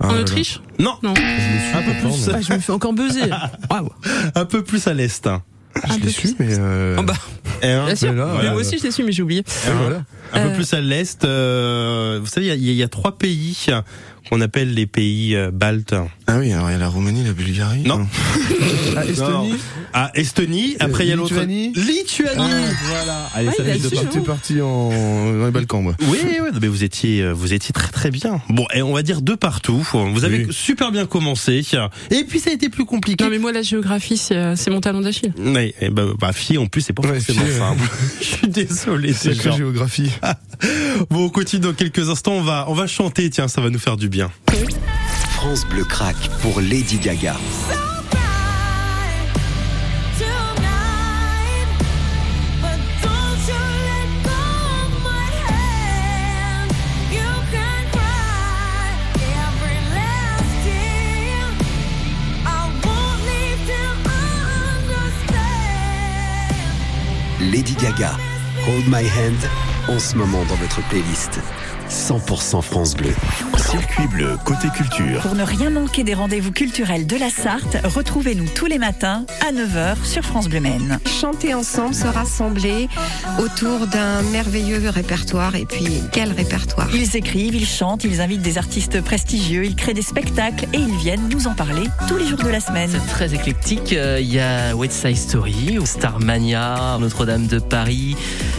Speaker 3: En. Autriche
Speaker 2: Non,
Speaker 3: Non.
Speaker 4: Je l'ai su
Speaker 2: un peu plus,
Speaker 3: Ah, je me fais encore buzzer. <laughs> Waouh.
Speaker 2: un peu plus à l'est.
Speaker 4: mais- Je l'ai su, mais. euh,
Speaker 3: Oh bah,
Speaker 2: Et un-
Speaker 3: bien sûr.
Speaker 4: là,
Speaker 3: Mais
Speaker 2: voilà.
Speaker 3: moi aussi, je l'ai su, mais j'ai oublié.
Speaker 4: ah, voilà.
Speaker 2: Un peu
Speaker 3: Euh.
Speaker 2: plus à l'est, euh, vous savez, y y, il y a trois pays
Speaker 14: qu'on appelle les pays euh, baltes
Speaker 4: Ah oui, alors il y a la Roumanie, la Bulgarie.
Speaker 14: Non.
Speaker 4: Ah, Estonie.
Speaker 14: Ah, Estonie. Après, il y a l'autre.
Speaker 4: Lituanie.
Speaker 14: Lituanie.
Speaker 4: voilà.
Speaker 14: Allez, ça fait deux
Speaker 3: hein.
Speaker 4: Parti en, dans les Balkans, moi.
Speaker 14: Oui, oui, mais vous étiez, euh, vous étiez très très bien. Bon, et on va dire de partout. Vous avez
Speaker 4: Oui.
Speaker 14: super bien commencé. Et puis ça a été plus compliqué.
Speaker 3: Non mais moi la géographie c'est euh, mon talon d'Achille.
Speaker 14: Oui, et bah, bah, fille en plus, c'est pas
Speaker 4: Ouais,
Speaker 14: forcément
Speaker 4: fille, ouais.
Speaker 14: simple. <laughs> Je suis désolé, c'est genre.
Speaker 4: géographie. <laughs>
Speaker 14: Bon, on continue dans quelques instants. On va, on va chanter. Tiens, ça va nous faire du bien.
Speaker 13: France Bleu craque pour Lady Gaga. Lady Gaga, Hold My Hand, en ce moment dans votre playlist. 100% France Bleu.
Speaker 1: Circuit bleu, côté culture.
Speaker 15: Pour ne rien manquer des rendez-vous culturels de la Sarthe, retrouvez-nous tous les matins à 9h sur France Bleu Maine.
Speaker 16: chanter ensemble, se rassembler autour d'un merveilleux répertoire. Et puis, quel répertoire
Speaker 15: Ils écrivent, ils chantent, ils invitent des artistes prestigieux, ils créent des spectacles et ils viennent nous en parler tous les jours de la semaine.
Speaker 17: très éclectique. Euh, Il y a West Side Story, Starmania, Notre-Dame de Paris.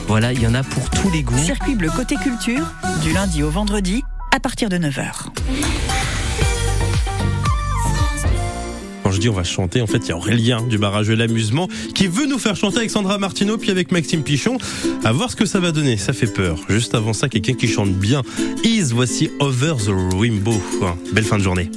Speaker 17: Voilà, il y en a pour tous les goûts.
Speaker 15: Circuit bleu côté culture, du lundi au vendredi, à partir de 9h.
Speaker 14: Quand je dis on va chanter, en fait, il y a Aurélien du barrage de l'amusement qui veut nous faire chanter avec Sandra Martineau puis avec Maxime Pichon. À voir ce que ça va donner. Ça fait peur. Juste avant ça, quelqu'un qui chante bien. Is, voici Over the Rainbow. Belle fin de journée.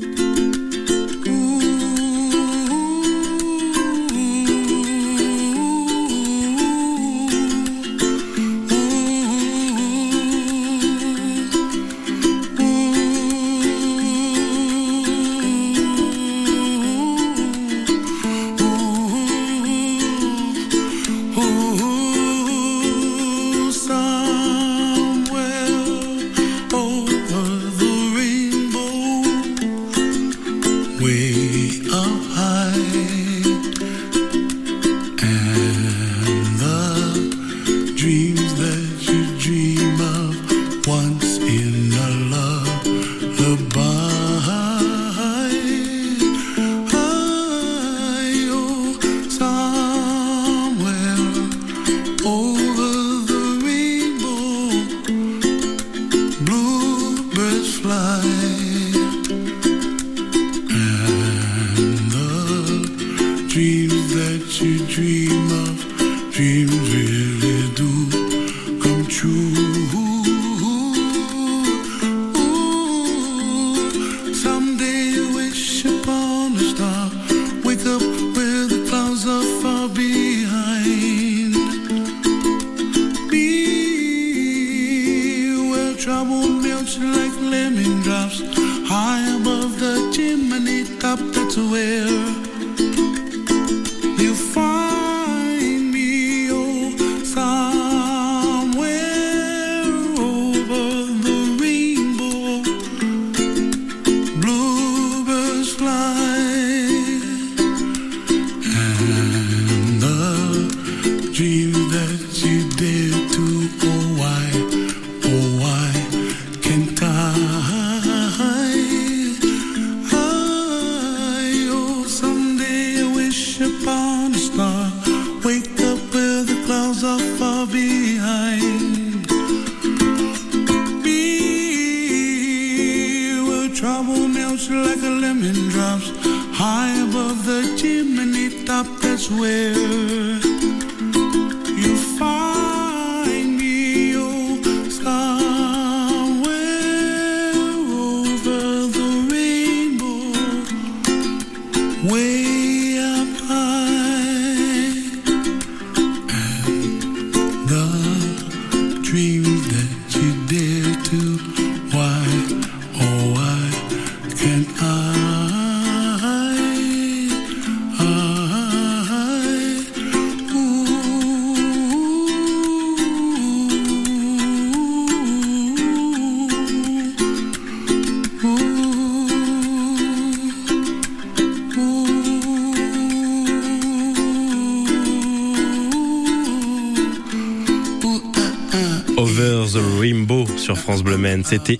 Speaker 2: C'était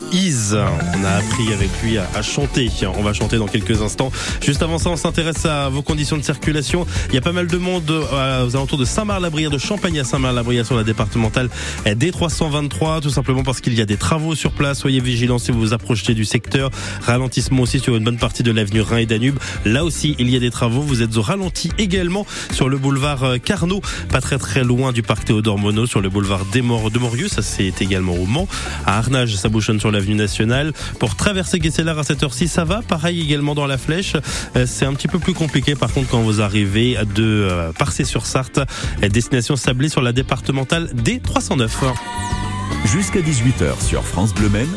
Speaker 2: On a appris avec lui à, chanter. On va chanter dans quelques instants. Juste avant ça, on s'intéresse à vos conditions de circulation. Il y a pas mal de monde euh, aux alentours de Saint-Marc-la-Brière, de Champagne à Saint-Marc-la-Brière sur la départementale D323, tout simplement parce qu'il y a des travaux sur place. Soyez vigilants si vous vous approchez du secteur. Ralentissement aussi sur une bonne partie de l'avenue Rhin et Danube. Là aussi, il y a des travaux. Vous êtes au ralenti également sur le boulevard euh, Carnot, pas très très loin du parc Théodore Monod, sur le boulevard de Morieux. Ça, c'est également au Mans. À Arnage, ça sur l'avenue. Pour traverser Guesseler à cette heure-ci, ça va. Pareil également dans la flèche. Euh, C'est un petit peu plus compliqué par contre quand vous arrivez de euh, Parcé-sur-Sarthe, destination Sablé sur la départementale D309.
Speaker 1: Jusqu'à 18h sur France Bleu Maine,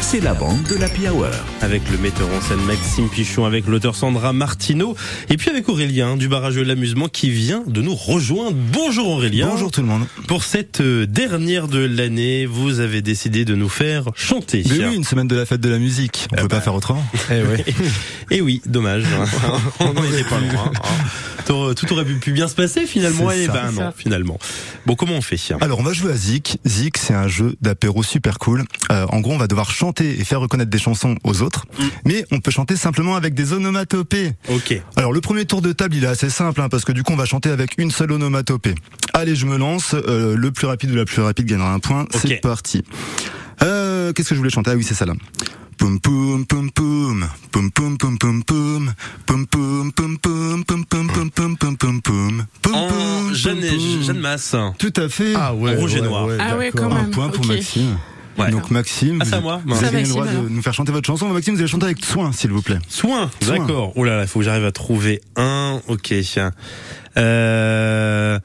Speaker 1: c'est la bande de l'Happy Hour.
Speaker 2: Avec le metteur en scène Maxime Pichon, avec l'auteur Sandra Martineau, et puis avec Aurélien du barrage de l'amusement qui vient de nous rejoindre. Bonjour Aurélien.
Speaker 18: Bonjour tout le monde.
Speaker 2: Pour cette euh, dernière de l'année, vous avez décidé de nous faire chanter.
Speaker 18: Mais oui, une semaine de la fête de la musique. On peut pas faire autrement. <laughs>
Speaker 2: Eh oui. Et oui, dommage. hein. <laughs> On n'en était pas loin. hein. Tout aurait pu bien se passer finalement. Et
Speaker 18: ça.
Speaker 2: ben non,
Speaker 18: ça.
Speaker 2: finalement. Bon, comment on fait
Speaker 18: Alors on va jouer à Zik. Zik c'est un jeu d'apéro super cool. Euh, en gros on va devoir chanter et faire reconnaître des chansons aux autres. Mais on peut chanter simplement avec des onomatopées.
Speaker 2: Ok.
Speaker 18: Alors le premier tour de table il est assez simple hein, parce que du coup on va chanter avec une seule onomatopée. Allez je me lance. Euh, le plus rapide ou la plus rapide gagnera un point. C'est parti. Euh, Qu'est-ce que je voulais chanter Ah oui c'est ça là. Poum poum poum poum poum poum poum poum poum poum poum poum poum poum poum poum poum poum poum poum
Speaker 2: Jeanne, Jeanne Masse.
Speaker 18: Tout à fait.
Speaker 2: Ah ouais, rouge et noir.
Speaker 3: Ah ouais, quand
Speaker 18: Un point pour. Maxime.
Speaker 2: Ouais.
Speaker 18: Donc Maxime,
Speaker 2: Ah,
Speaker 18: vous,
Speaker 2: moi.
Speaker 18: vous
Speaker 2: Ça
Speaker 18: avez le droit de nous faire chanter votre chanson. Maxime, vous allez chanter avec soin, s'il vous plaît.
Speaker 2: Soin,
Speaker 18: Soin.
Speaker 2: d'accord. Oh là là, il faut que j'arrive à trouver un. Ok. Euh...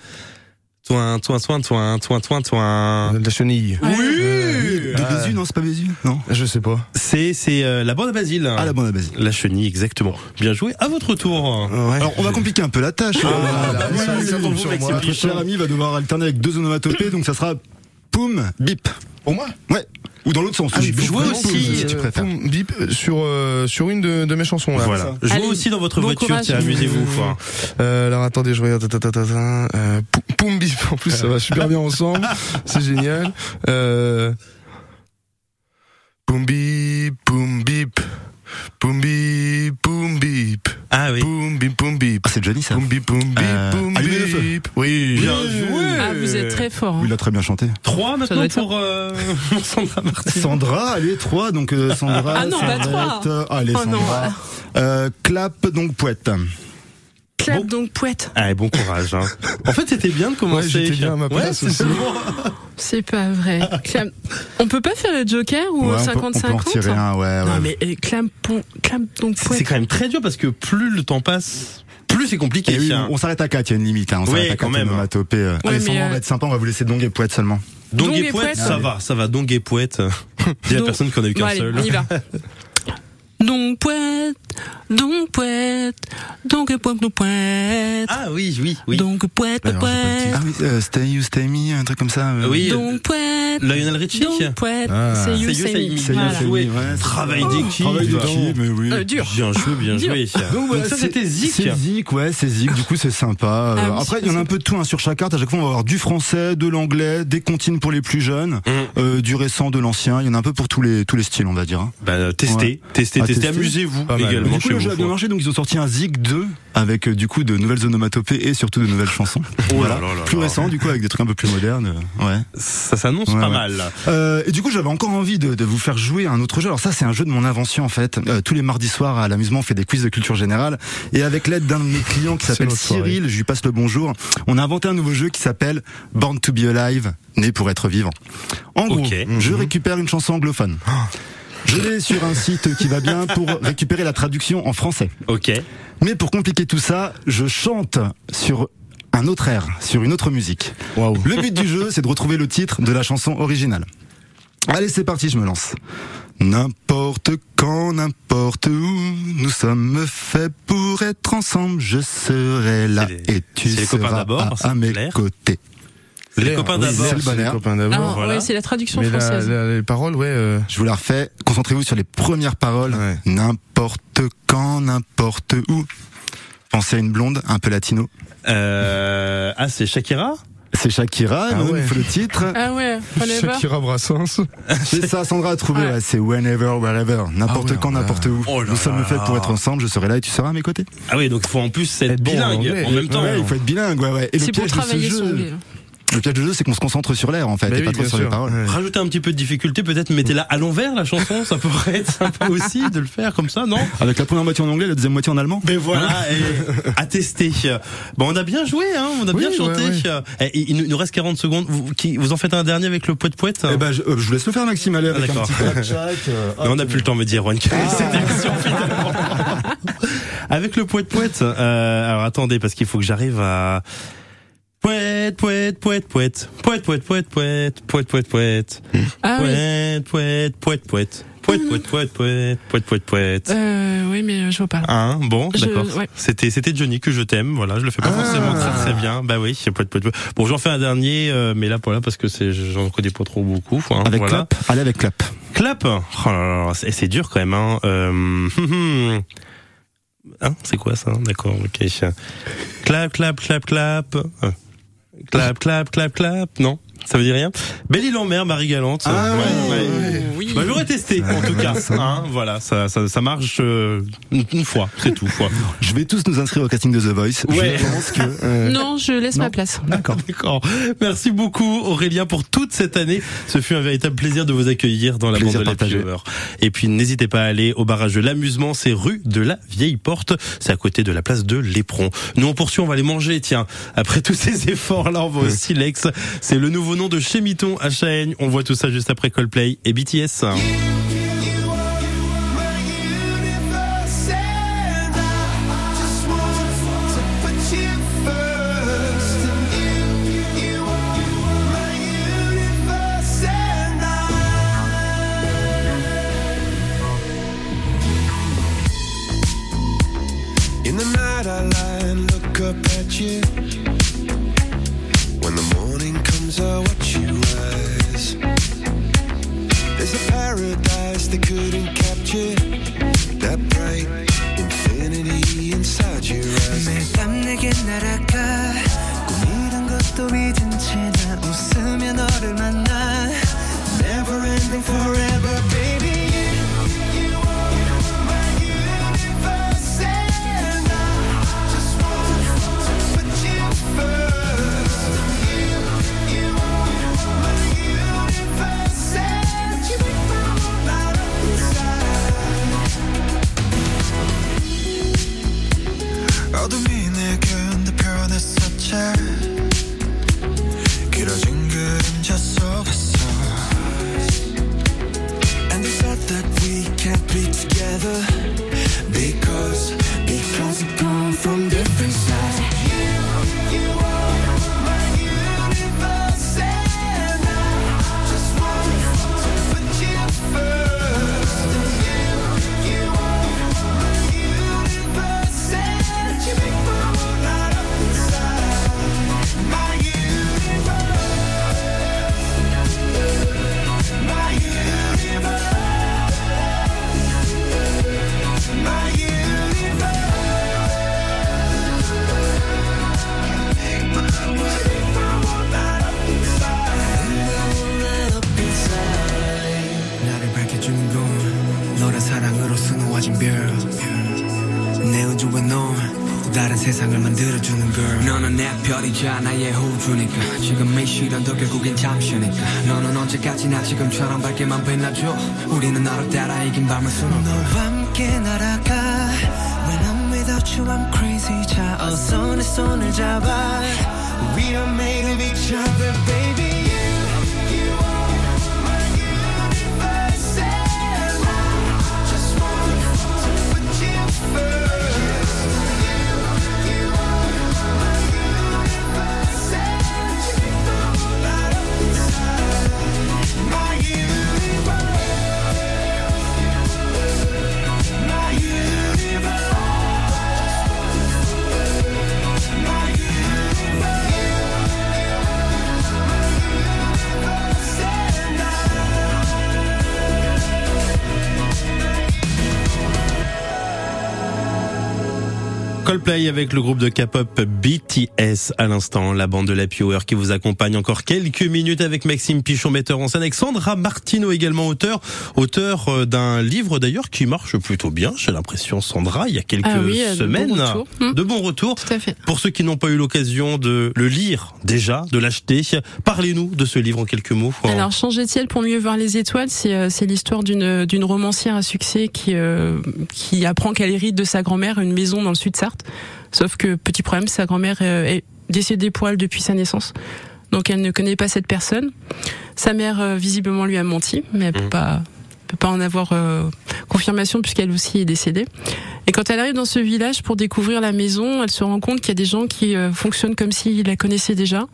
Speaker 2: Toin, toin, toin, toin, toin, toin, toin.
Speaker 4: La chenille.
Speaker 2: Oui.
Speaker 18: De Bézu, non, c'est pas Bézu, non
Speaker 4: Je sais pas.
Speaker 2: C'est c'est euh, la bande à Basile.
Speaker 18: Ah, la bande à Basile.
Speaker 2: La chenille, exactement. Bien joué. À votre tour.
Speaker 18: Alors, on va compliquer un peu la tâche.
Speaker 2: Ah,
Speaker 18: Euh,
Speaker 2: bah,
Speaker 18: oui,
Speaker 2: ça,
Speaker 18: oui,
Speaker 2: ça
Speaker 18: oui, oui,
Speaker 2: sur
Speaker 18: oui,
Speaker 2: moi.
Speaker 18: Notre cher ami va devoir alterner avec deux onomatopées, donc ça sera poum, bip.
Speaker 4: Pour moi
Speaker 18: Ouais. Ou dans l'autre sens.
Speaker 4: Ah,
Speaker 18: Je
Speaker 4: je vois
Speaker 18: aussi,
Speaker 4: aussi,
Speaker 18: si tu préfères.
Speaker 4: Poum, bip euh, sur euh, sur une de, de mes chansons là.
Speaker 2: Voilà. Jouez
Speaker 3: Allez,
Speaker 2: aussi dans votre
Speaker 3: bon
Speaker 2: voiture,
Speaker 3: courage.
Speaker 2: tiens, amusez-vous.
Speaker 4: Euh, alors attendez, je regarde. ta, ta, ta, ta, ta, euh, poum, poum bip. En plus, ça va super bien ensemble. <laughs> C'est génial. Euh, poum bip, poum bip, poum bip, poum bip.
Speaker 2: Ah oui.
Speaker 4: Poum bip, poum bip.
Speaker 18: Ah, c'est Johnny ça.
Speaker 4: Poum bip, poum bip,
Speaker 18: Euh,
Speaker 4: poum
Speaker 18: allumez le feu.
Speaker 4: bip. Oui.
Speaker 2: Bien joué.
Speaker 3: Ah, vous êtes très fort.
Speaker 18: Oui,
Speaker 3: hein.
Speaker 18: il a très bien chanté.
Speaker 2: Trois
Speaker 3: Ça
Speaker 2: maintenant
Speaker 3: doit être ça. <laughs>
Speaker 2: pour euh, Sandra Martin.
Speaker 18: Sandra, allez, trois, donc euh, <laughs> Sandra.
Speaker 3: Ah non,
Speaker 18: ça
Speaker 3: pas
Speaker 18: va
Speaker 3: trois.
Speaker 18: euh, allez,
Speaker 3: Oh non.
Speaker 18: Sandra. Euh, clap, donc poète.
Speaker 3: Clap
Speaker 2: Bon.
Speaker 3: donc poète.
Speaker 2: Allez, bon courage. Hein. <laughs> En fait, c'était bien de commencer.
Speaker 4: Ouais, bien à ma place
Speaker 2: Ouais,
Speaker 4: aussi.
Speaker 2: c'est.
Speaker 3: C'est pas vrai. <laughs> Clap. On peut pas faire le joker ou
Speaker 18: Ouais, on peut- on peut en
Speaker 3: 50-50
Speaker 18: retirer un, ouais,
Speaker 3: Non mais euh, clap, pon- clap donc
Speaker 2: C'est
Speaker 3: poète.
Speaker 2: quand même très dur parce que plus le temps passe, plus c'est compliqué.
Speaker 18: Et oui, on s'arrête à 4, il y a une limite. Hein. On
Speaker 2: Oui,
Speaker 18: s'arrête à
Speaker 2: quand
Speaker 18: 4
Speaker 2: même.
Speaker 18: euh.
Speaker 3: Ouais,
Speaker 18: Allez,
Speaker 3: mais,
Speaker 18: Sandra, on
Speaker 3: euh,
Speaker 18: va être sympa, on va vous laisser dong et poète seulement.
Speaker 2: Dong
Speaker 3: Dong
Speaker 2: et
Speaker 3: et
Speaker 2: poète, ça va, ça va. Dong et poète. <laughs> Il y a personne qui en a eu qu'un seul.
Speaker 3: on y va. Donc poète, donc poète, donc poète, donc poète.
Speaker 2: Ah oui, oui, oui.
Speaker 3: Donc poète, poète.
Speaker 18: Ah oui, euh, Stay You, Stay Me, un truc comme ça. euh.
Speaker 2: Oui,
Speaker 3: Donc poète.
Speaker 2: Lionel Richie.
Speaker 3: Donc poète.
Speaker 4: Ah.
Speaker 3: C'est you,
Speaker 2: C'est you,
Speaker 3: me.
Speaker 18: C'est You,
Speaker 3: Voilà.
Speaker 18: Ouais.
Speaker 2: Travail
Speaker 18: Oh,
Speaker 2: d'équipe.
Speaker 18: Travail d'équipe, mais oui.
Speaker 3: Euh, dur.
Speaker 2: Bien joué, bien joué.
Speaker 18: Donc, voilà,
Speaker 2: ça,
Speaker 18: c'est-
Speaker 2: c'était Zik.
Speaker 18: C'est Zik, ouais, c'est Zik. Du coup, c'est sympa. Euh,
Speaker 3: Ah
Speaker 18: après, il y en a un peu de tout hein, sur chaque carte. À chaque fois, on va avoir du français, de l'anglais, des comptines pour les plus jeunes,
Speaker 2: Mm.
Speaker 18: euh, du récent, de l'ancien. Il y en a un peu pour tous les tous les styles, on va dire. hein.
Speaker 2: Bah, testez, testez, testez.
Speaker 18: testez.
Speaker 2: Amusez-vous
Speaker 4: Pas mal.
Speaker 2: Également
Speaker 18: Du coup,
Speaker 2: chez
Speaker 18: le jeu a bien marché, donc ils ont sorti un Zik 2 avec euh, du coup de nouvelles onomatopées et surtout de nouvelles chansons. <laughs>
Speaker 2: Oh là
Speaker 18: voilà.
Speaker 2: là là
Speaker 18: plus
Speaker 2: là.
Speaker 18: récent, du coup, avec des trucs un peu plus modernes. euh, Ouais.
Speaker 2: Ça s'annonce
Speaker 18: Ouais,
Speaker 2: pas
Speaker 18: ouais.
Speaker 2: mal.
Speaker 18: Euh, et du coup, j'avais encore envie de, de vous faire jouer à un autre jeu. Alors ça, c'est un jeu de mon invention en fait. Euh, tous les mardis soirs à l'amusement, on fait des quiz de culture générale. Et avec l'aide d'un de mes clients qui s'appelle. Cyril, je lui passe le bonjour. On a inventé un nouveau jeu qui s'appelle Born to be Alive, né pour être vivant. En gros, je récupère une chanson anglophone. Je l'ai sur un site qui va bien pour récupérer la traduction en français.
Speaker 2: Ok.
Speaker 18: Mais pour compliquer tout ça, je chante sur un autre air, sur une autre musique.
Speaker 4: Waouh.
Speaker 18: Le but du jeu, c'est de retrouver le titre de la chanson originale. Allez, c'est parti, je me lance. N'importe quand, n'importe où, nous sommes faits pour être ensemble. Je serai là et tu seras à, à mes
Speaker 2: clair.
Speaker 18: côtés.
Speaker 2: Les copains d'abord.
Speaker 4: les copains d'abord.
Speaker 3: Ah,
Speaker 2: voilà.
Speaker 3: ouais, c'est la traduction
Speaker 4: Mais
Speaker 3: française.
Speaker 4: la- les paroles, ouais. euh,
Speaker 18: Je vous la refais. Concentrez-vous sur les premières paroles.
Speaker 4: Ouais.
Speaker 18: N'importe quand, n'importe où. Pensez à une blonde, un peu latino.
Speaker 2: Euh, ah, c'est Shakira?
Speaker 18: C'est Shakira,
Speaker 4: Ah ouais.
Speaker 18: il faut le titre.
Speaker 3: Ah ouais.
Speaker 4: Shakira Brassens.
Speaker 18: C'est ça, Sandra a trouvé,
Speaker 3: Ouais.
Speaker 18: ouais, c'est whenever, wherever, n'importe
Speaker 4: Ah ouais,
Speaker 18: quand,
Speaker 4: là.
Speaker 18: n'importe où.
Speaker 2: Oh là
Speaker 18: Nous sommes faits pour être ensemble, je serai là et tu seras à mes côtés.
Speaker 2: Ah oui, donc il faut en plus être,
Speaker 4: Être bon en
Speaker 2: bilingue en même temps.
Speaker 18: Ouais, il faut être bilingue, ouais, ouais. Et le
Speaker 3: C'est pour
Speaker 18: piège de ce jeu. Le piège de jeu, c'est qu'on se concentre sur l'air, en fait,
Speaker 4: Bah
Speaker 18: et
Speaker 4: oui,
Speaker 18: pas trop sur les paroles.
Speaker 4: Ouais.
Speaker 2: Rajouter un petit peu de difficulté, peut-être mettez-la à l'envers la chanson, ça pourrait être sympa <laughs> aussi de le faire comme ça, non
Speaker 18: Avec la première moitié en anglais, la deuxième moitié en allemand.
Speaker 2: Mais voilà, et à tester. Bon, on a bien joué, hein, on a
Speaker 4: Oui,
Speaker 2: bien chanté.
Speaker 4: ouais,
Speaker 2: Eh, Il nous reste 40 secondes. Vous, qui, vous en faites un dernier avec le poète poète
Speaker 18: Eh ben, je, euh, je vous laisse le faire, Maxime, allez, avec un petit euh, <laughs>
Speaker 2: Mais on n'a plus le temps, me dit Erwan, que cette émission finalement. <laughs> Avec le poète poète. Euh, alors attendez, parce qu'il faut que j'arrive à. Pouette, pouette, pouette, pouette. Pouette, pouette, pouette, pouette. Pouette,
Speaker 3: pouette, pouette.
Speaker 2: Pouette, pouette, pouette, pouette. Pouette, pouette, pouette, pouette, pouette, pouette, pouette.
Speaker 3: Euh, oui, mais je vois pas.
Speaker 2: Hein, bon, d'accord.
Speaker 3: Ouais.
Speaker 2: C'était, c'était Johnny que je t'aime. Voilà, je le fais pas forcément très très bien. Bah oui, pouette, pouette, pouette. Bon, j'en fais un dernier, euh, mais là, voilà, parce que c'est, j'en connais pas trop beaucoup.
Speaker 18: Avec clap. Allez avec clap.
Speaker 2: Clap. Oh là là, c'est, dur quand même. Hein. Euh... hein c'est quoi ça D'accord, ok. Clap, clap, clap, clap. Clap, clap, clap, clap. Non, ça veut dire rien. Belle île en mer, Marie Galante.
Speaker 18: Ah
Speaker 2: Ouais, ouais.
Speaker 3: Oui.
Speaker 2: Bah, j'aurais testé en tout cas. <laughs> Hein, voilà, ça, ça, ça marche euh, une, fois, c'est tout. Fois.
Speaker 18: Je vais tous nous inscrire au casting de The Voice.
Speaker 2: Ouais.
Speaker 18: Je pense que, euh,
Speaker 3: Non, je laisse
Speaker 18: non.
Speaker 3: ma place.
Speaker 18: D'accord.
Speaker 2: D'accord. Merci beaucoup Aurélien pour toute cette année. Ce fut un véritable plaisir de vous accueillir dans la
Speaker 18: Plaisir
Speaker 2: bande de la. Et puis n'hésitez pas à aller au barrage de l'amusement, c'est rue de la Vieille Porte, c'est à côté de la place de l'Éperon. Nous on poursuit, on va aller manger, tiens. Après tous ces efforts là, on va au Silex. C'est le nouveau nom de chez Miton à Chahaigne. On voit tout ça juste après Coldplay et BTS.
Speaker 9: 나의 호주니까 지금 이 시련도 결국엔 잠시니까 너는 언제까지나 지금처럼 밝게만 빛나줘. 우리는 너를 따라 이긴 밤을 수놓아 너와 함께 날아가. When I'm without you I'm crazy. 자 어서 내 손을 잡아. We are made of each other baby
Speaker 2: Coldplay avec le groupe de K-pop BTS à l'instant, la bande de la Hour qui vous accompagne encore quelques minutes avec Maxime Pichon, metteur en scène, Alexandra Martino également auteur, auteur euh, d'un livre d'ailleurs qui marche plutôt bien, j'ai l'impression Sandra, il y a quelques
Speaker 3: Ah oui, euh, de
Speaker 2: semaines.
Speaker 3: Hmm.
Speaker 2: de bons retours.
Speaker 3: À fait.
Speaker 2: Pour ceux qui n'ont pas eu l'occasion de le lire déjà, de l'acheter, parlez-nous de ce livre en quelques mots.
Speaker 3: Alors, changer de ciel pour mieux voir les étoiles, c'est euh, l'histoire d'une romancière à succès qui euh, qui apprend qu'elle hérite de sa grand-mère une maison dans le sud Sarthe. Sauf que petit problème, sa grand-mère euh, est décédée pour elle depuis sa naissance. Donc elle ne connaît pas cette personne. Sa mère euh, visiblement lui a menti, mais elle peut pas peut pas en avoir euh, confirmation puisqu'elle aussi est décédée. Et quand elle arrive dans ce village pour découvrir la maison, elle se rend compte qu'il y a des gens qui euh, fonctionnent comme s'ils la connaissaient déjà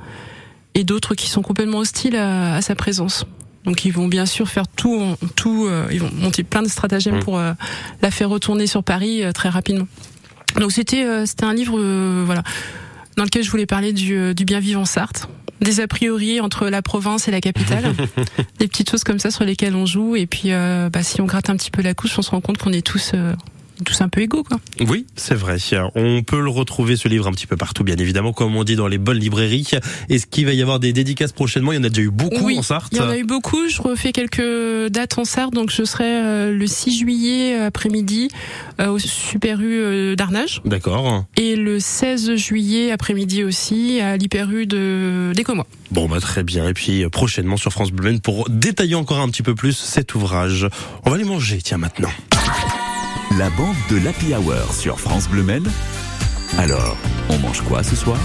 Speaker 3: et d'autres qui sont complètement hostiles à, à sa présence. Donc ils vont bien sûr faire tout, tout, euh, ils vont monter plein de stratagèmes pour euh, la faire retourner sur Paris très rapidement. Donc c'était euh, c'était un livre euh, voilà dans lequel je voulais parler du, euh, du bien vivre en Sarthe, des a priori entre la province et la capitale, <laughs> des petites choses comme ça sur lesquelles on joue. Et puis euh, bah, si on gratte un petit peu la couche, on se rend compte qu'on est tous euh, tous un peu égaux quoi.
Speaker 2: Oui, c'est vrai. On peut le retrouver ce livre un petit peu partout, bien évidemment, comme on dit dans les bonnes librairies. Est-ce qu'il va y avoir des dédicaces prochainement? Il y en a déjà eu beaucoup
Speaker 3: oui,
Speaker 2: en Sarthe.
Speaker 3: Il y en a eu beaucoup. Je refais quelques dates en Sarthe, donc je serai euh, le 6 juillet euh, après-midi euh, au Super U d'Arnage.
Speaker 2: D'accord.
Speaker 3: Et le 16 juillet après-midi aussi à l'Hyper U de d'Écomois.
Speaker 2: Bon, bah très bien. Et puis prochainement sur France Bleu pour détailler encore un petit peu plus cet ouvrage. On va les manger, tiens maintenant.
Speaker 1: La bande de l'Happy Hour sur France Bleu Maine. Alors, on mange quoi ce soir?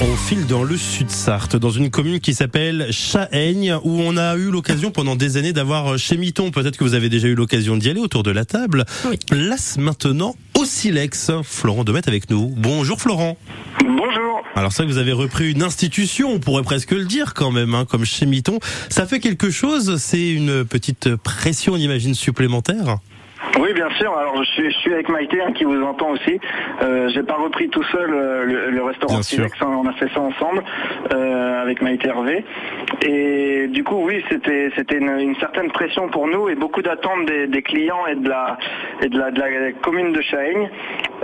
Speaker 2: On file dans le sud Sarthe, dans une commune qui s'appelle Chahaigne, où on a eu l'occasion pendant des années d'avoir chez Miton. Peut-être que vous avez déjà eu l'occasion d'y aller autour de la table. Place maintenant au Silex. Florent Demet avec nous. Bonjour Florent.
Speaker 11: Bonjour.
Speaker 2: Alors ça, vous avez repris une institution, on pourrait presque le dire quand même, hein, comme chez Miton. Ça fait quelque chose? C'est une petite pression, on imagine, supplémentaire?
Speaker 11: Oui, bien sûr. Alors, je suis, je suis avec Maïté hein, qui vous entend aussi. Euh, J'ai pas repris tout seul euh, le, le restaurant
Speaker 2: Bien sûr.
Speaker 11: Silex. hein, on a fait ça ensemble euh, avec Maïté Hervé. Et du coup, oui, c'était c'était une, une certaine pression pour nous et beaucoup d'attentes des, des clients et de la et de la, de la commune de Chahaigne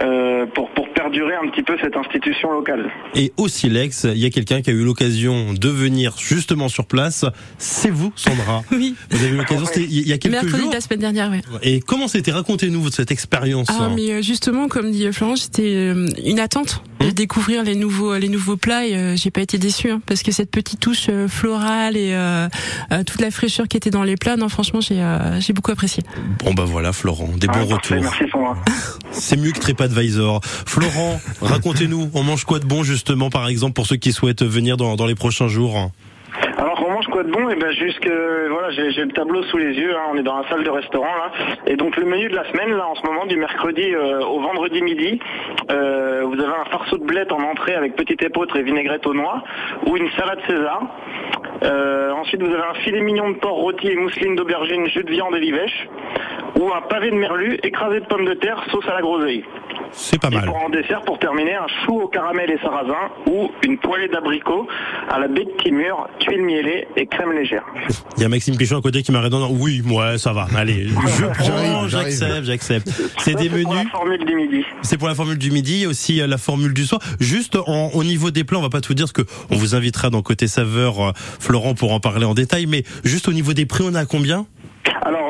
Speaker 11: euh, pour pour perdurer un petit peu cette institution locale.
Speaker 2: Et au Silex, il y a quelqu'un qui a eu l'occasion de venir justement sur place. C'est vous, Sandra. <laughs>
Speaker 3: Oui.
Speaker 2: Vous avez eu l'occasion, il y a quelques
Speaker 3: Mercredi
Speaker 2: jours.
Speaker 3: de la semaine dernière, oui.
Speaker 2: Et comment c'était Racontez-nous cette expérience.
Speaker 3: Ah, mais euh, justement, comme dit Florent, c'était euh, une attente
Speaker 2: Hum
Speaker 3: de découvrir les nouveaux les nouveaux plats. Et euh, j'ai pas été déçue hein, parce que cette petite touche euh, florale et euh, euh, toute la fraîcheur qui était dans les plats, non, franchement, j'ai euh, j'ai beaucoup apprécié.
Speaker 2: Bon bah voilà, Florent, des
Speaker 11: Ah,
Speaker 2: bons
Speaker 11: parfait,
Speaker 2: retours.
Speaker 11: Merci. <laughs>
Speaker 2: C'est mieux que TripAdvisor. Florent, racontez-nous, on mange quoi de bon justement, par exemple, pour ceux qui souhaitent venir dans, dans les prochains jours
Speaker 11: Alors on mange quoi de bon Et ben jusque voilà, j'ai le tableau sous les yeux. hein, on est dans la salle de restaurant là. Et donc le menu de la semaine là, en ce moment, du mercredi euh, au vendredi midi, euh, vous avez un farceau de blettes en entrée avec petite épeautre et vinaigrette aux noix, ou une salade César. Euh, ensuite, vous avez un filet mignon de porc rôti et mousseline d'aubergine, jus de viande et livèche, ou un pavé de merlu écrasé de pommes de terre, sauce à la groseille.
Speaker 2: C'est pas
Speaker 11: Et
Speaker 2: mal.
Speaker 11: pour en dessert, pour terminer, un chou au caramel et sarrasin ou une poêlée d'abricot à la baie de Timur, tuiles mielées et crème légère. <laughs>
Speaker 2: Il y a Maxime Pichon à côté qui m'a répondu oui, ouais, ça va. Allez, <laughs> je prends, j'accepte, j'accepte. C'est des
Speaker 11: Ça, pour
Speaker 2: menus.
Speaker 11: la formule du midi.
Speaker 2: C'est pour la formule du midi, il y a aussi euh, la formule du soir. Juste en, au niveau des plats, on va pas tout dire, parce que on vous invitera dans côté saveur, euh, Florent, pour en parler en détail. Mais juste au niveau des prix, on à combien?
Speaker 11: Alors, pour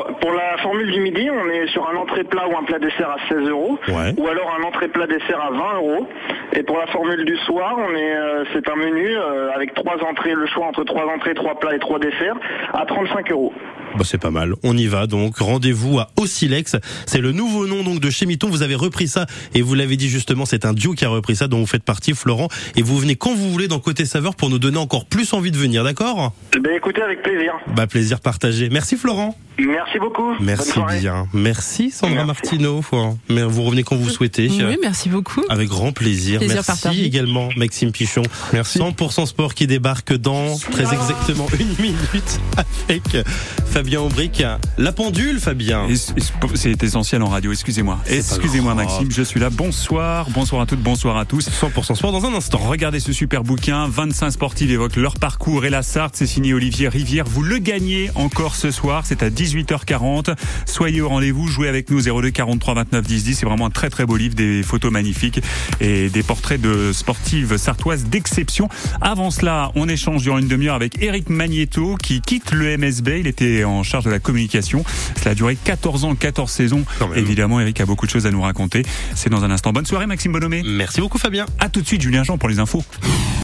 Speaker 11: formule du midi, on est sur un entrée plat ou un plat dessert à 16 euros,
Speaker 2: Ouais.
Speaker 11: ou alors un entrée plat dessert à 20 euros. Et pour la formule du soir, on est, euh, c'est un menu euh, avec trois entrées, le choix entre trois entrées, trois plats et trois desserts à 35 euros.
Speaker 2: Bah, c'est pas mal. On y va donc. Rendez-vous à Osilex. C'est le nouveau nom donc de chez Miton. Vous avez repris ça et vous l'avez dit justement, c'est un duo qui a repris ça dont vous faites partie, Florent. Et vous venez quand vous voulez dans côté saveur pour nous donner encore plus envie de venir, d'accord?
Speaker 11: Eh Ben écoutez, avec plaisir.
Speaker 2: Bah plaisir partagé. Merci Florent.
Speaker 11: Merci beaucoup.
Speaker 2: Merci bien. Merci Sandra Martineau. Mais Vous revenez quand vous souhaitez.
Speaker 3: Oui, merci beaucoup.
Speaker 2: Avec grand plaisir.
Speaker 3: Plaisir
Speaker 2: Merci
Speaker 3: partagé.
Speaker 2: également Maxime Pichon.
Speaker 4: Merci.
Speaker 2: 100% sport qui débarque dans très exactement une minute avec Fabien Aubric. La pendule, Fabien.
Speaker 19: C'est essentiel en radio, excusez-moi. Excusez-moi. Maxime, je suis là. Bonsoir, bonsoir à toutes, bonsoir à tous.
Speaker 2: 100% sport dans un instant.
Speaker 19: Regardez ce super bouquin, 25 sportifs évoquent leur parcours et la Sarthe, c'est signé Olivier Rivière. Vous le gagnez encore ce soir, c'est à 18 18h40. Soyez au rendez-vous, jouez avec nous 02 43 29 10 10. C'est vraiment un très très beau livre, des photos magnifiques et des portraits de sportives sartoises d'exception. Avant cela, on échange durant une demi-heure avec Eric Magneto qui quitte le MSB. Il était en charge de la communication. Cela a duré 14 ans, 14 saisons. Évidemment, Eric a beaucoup de choses à nous raconter. C'est dans un instant. Bonne soirée, Maxime Bonhomé.
Speaker 2: Merci beaucoup, Fabien.
Speaker 19: À tout de suite, Julien Jean, pour les infos.